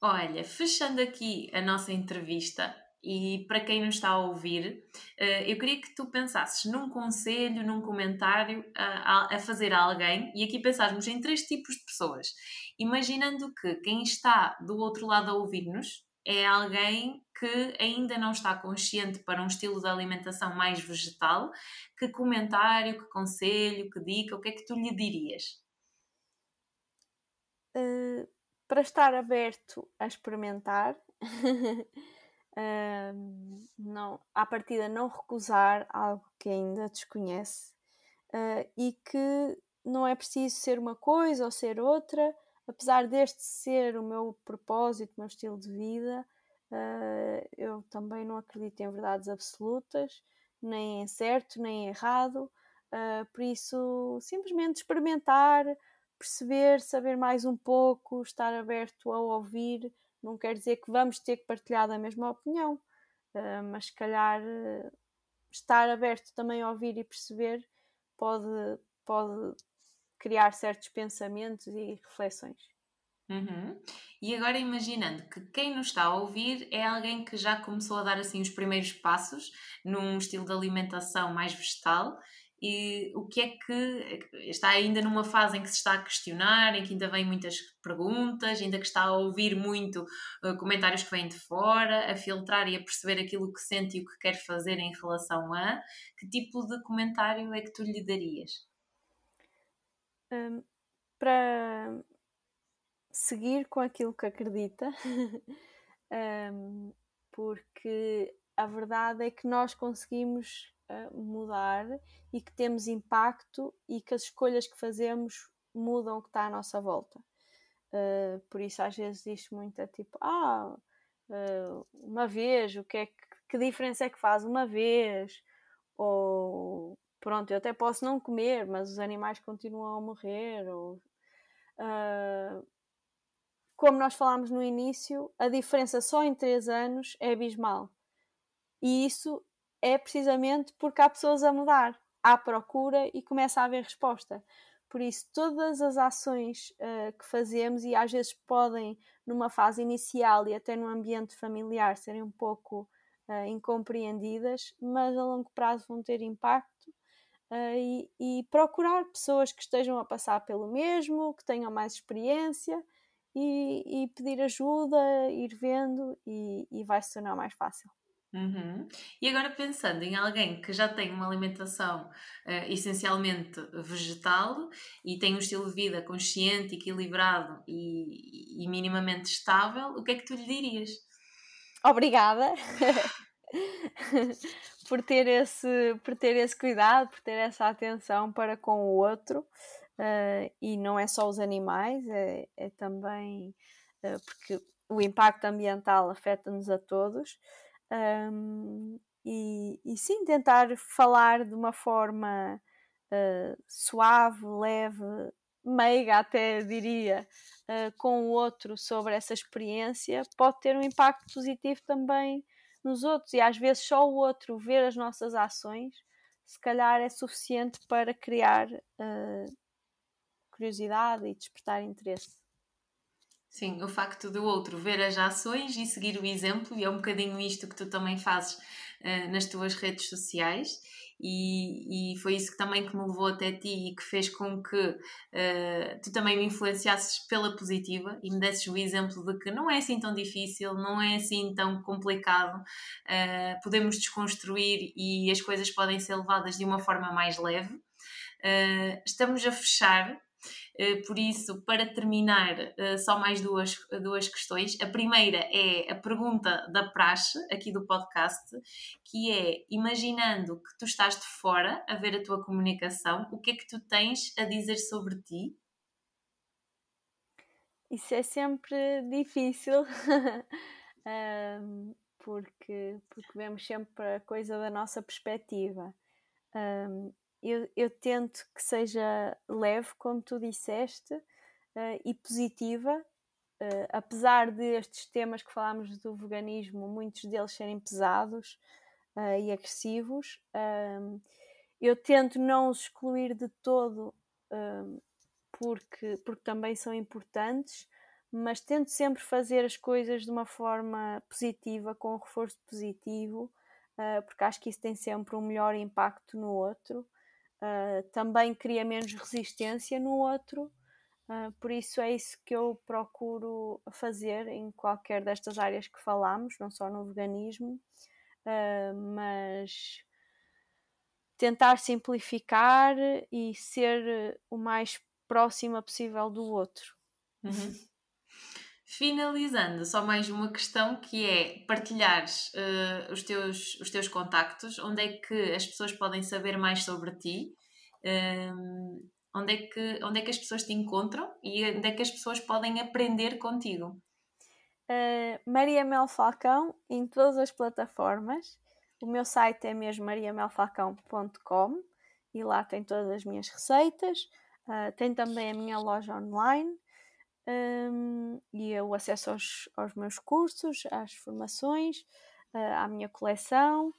Olha, fechando aqui a nossa entrevista, e para quem nos está a ouvir, eh, eu queria que tu pensasses num conselho, num comentário a, fazer a alguém, e aqui pensássemos em três tipos de pessoas, imaginando que quem está do outro lado a ouvir-nos é alguém que ainda não está consciente para um estilo de alimentação mais vegetal, que comentário, que conselho, que dica, o que é que tu lhe dirias? Uh, para estar aberto a experimentar, uh, não, à partida não recusar algo que ainda desconhece uh, e que não é preciso ser uma coisa ou ser outra, apesar deste ser o meu propósito, o meu estilo de vida, uh, eu também não acredito em verdades absolutas, nem em certo, nem em errado, por isso simplesmente experimentar, perceber, saber mais um pouco, estar aberto a ouvir não quer dizer que vamos ter que partilhar a mesma opinião, uh, mas se calhar uh, estar aberto também a ouvir e perceber pode, pode criar certos pensamentos e reflexões. Uhum. E agora imaginando que quem nos está a ouvir é alguém que já começou a dar assim os primeiros passos num estilo de alimentação mais vegetal e o que é que está ainda numa fase em que se está a questionar, em que ainda vem muitas perguntas, ainda que está a ouvir muito uh, comentários que vêm de fora, a filtrar e a perceber aquilo que sente e o que quer fazer em relação a, que tipo de comentário é que tu lhe darias? Um, para seguir com aquilo que acredita, um, porque a verdade é que nós conseguimos mudar e que temos impacto e que as escolhas que fazemos mudam o que está à nossa volta. Uh, por isso às vezes diz muito é tipo, ah, uh, uma vez, o que é que, que diferença é que faz uma vez? Ou pronto, eu até posso não comer, mas os animais continuam a morrer. Ou, uh, como nós falámos no início, a diferença só em 3 anos é abismal. E isso é precisamente porque há pessoas a mudar, há procura e começa a haver resposta. Por isso, todas as ações uh, que fazemos, e às vezes podem, numa fase inicial e até no ambiente familiar, serem um pouco uh, incompreendidas, mas a longo prazo vão ter impacto. Uh, e, e, procurar pessoas que estejam a passar pelo mesmo, que tenham mais experiência e, e pedir ajuda, ir vendo e, e vai se tornar mais fácil. Uhum. E agora pensando em alguém que já tem uma alimentação uh, essencialmente vegetal e tem um estilo de vida consciente, equilibrado e, e minimamente estável, o que é que tu lhe dirias? Obrigada por, ter esse, por ter esse cuidado, por ter essa atenção para com o outro. Uh, e não é só os animais, é, é também uh, porque o impacto ambiental afeta-nos a todos. Um, e, e, sim, tentar falar de uma forma uh, suave, leve, meiga, até diria, uh, com o outro sobre essa experiência, pode ter um impacto positivo também nos outros. E às vezes só o outro ver as nossas ações, se calhar é suficiente para criar uh, curiosidade e despertar interesse. Sim, o facto do outro ver as ações e seguir o exemplo, e é um bocadinho isto que tu também fazes uh, nas tuas redes sociais, e, e, foi isso que também que me levou até ti e que fez com que uh, tu também me influenciasses pela positiva e me desses o exemplo de que não é assim tão difícil, não é assim tão complicado, uh, podemos desconstruir e as coisas podem ser levadas de uma forma mais leve. Estamos a fechar por isso, para terminar, eh, só mais duas, duas questões. A primeira é a pergunta da praxe aqui do podcast, que é: imaginando que tu estás de fora a ver a tua comunicação, o que é que tu tens a dizer sobre ti? Isso é sempre difícil, um, porque, porque vemos sempre a coisa da nossa perspectiva. Um, eu, eu tento que seja leve, como tu disseste, uh, e positiva, uh, apesar de estes temas que falámos do veganismo, muitos deles serem pesados uh, e agressivos, eu tento não os excluir de todo, porque, porque também são importantes, mas tento sempre fazer as coisas de uma forma positiva, com um reforço positivo, porque acho que isso tem sempre um melhor impacto no outro uh, também cria menos resistência no outro. Uh, por isso é isso que eu procuro fazer em qualquer destas áreas que falamos, não só no veganismo, uh, mas tentar simplificar e ser o mais próxima possível do outro. Uhum. Finalizando, só mais uma questão que é partilhares uh, os, teus, os teus contactos, onde é que as pessoas podem saber mais sobre ti, ehm, onde, é que, onde é que as pessoas te encontram e onde é que as pessoas podem aprender contigo. Uh, Maria Mel Falcão em todas as plataformas. O meu site é mesmo mariamelfalcão.com e lá tem todas as minhas receitas. Uh, tem também a minha loja online um, e o acesso aos, aos, meus cursos, às formações, uh, à minha coleção.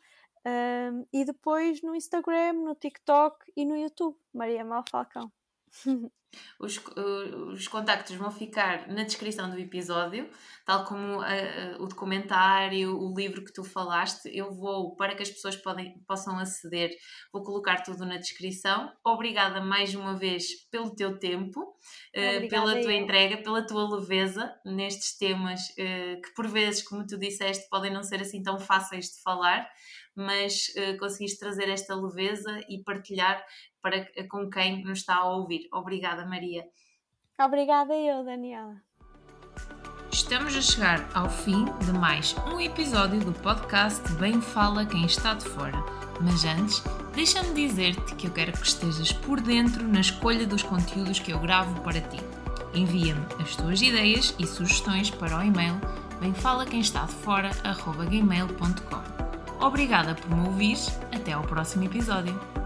Um, e depois no Instagram, no TikTok e no YouTube, Maria Mal Falcão. Os, os contactos vão ficar na descrição do episódio, tal como uh, uh, o documentário, o livro que tu falaste. Eu vou, para que as pessoas podem, possam aceder, vou colocar tudo na descrição. Obrigada mais uma vez pelo teu tempo, uh, pela tua entrega, pela tua leveza nestes temas que, por vezes, como tu disseste, podem não ser assim tão fáceis de falar, mas conseguiste trazer esta leveza e partilhar para com quem nos está a ouvir. Obrigada, Maria. Obrigada eu, Daniela. Estamos a chegar ao fim de mais um episódio do podcast Bem Fala Quem Está de Fora. Mas antes, deixa-me dizer-te que eu quero que estejas por dentro na escolha dos conteúdos que eu gravo para ti. Envia-me as tuas ideias e sugestões para o e-mail bemfalaquemestadefora.gmail.com Obrigada por me ouvir, até ao próximo episódio.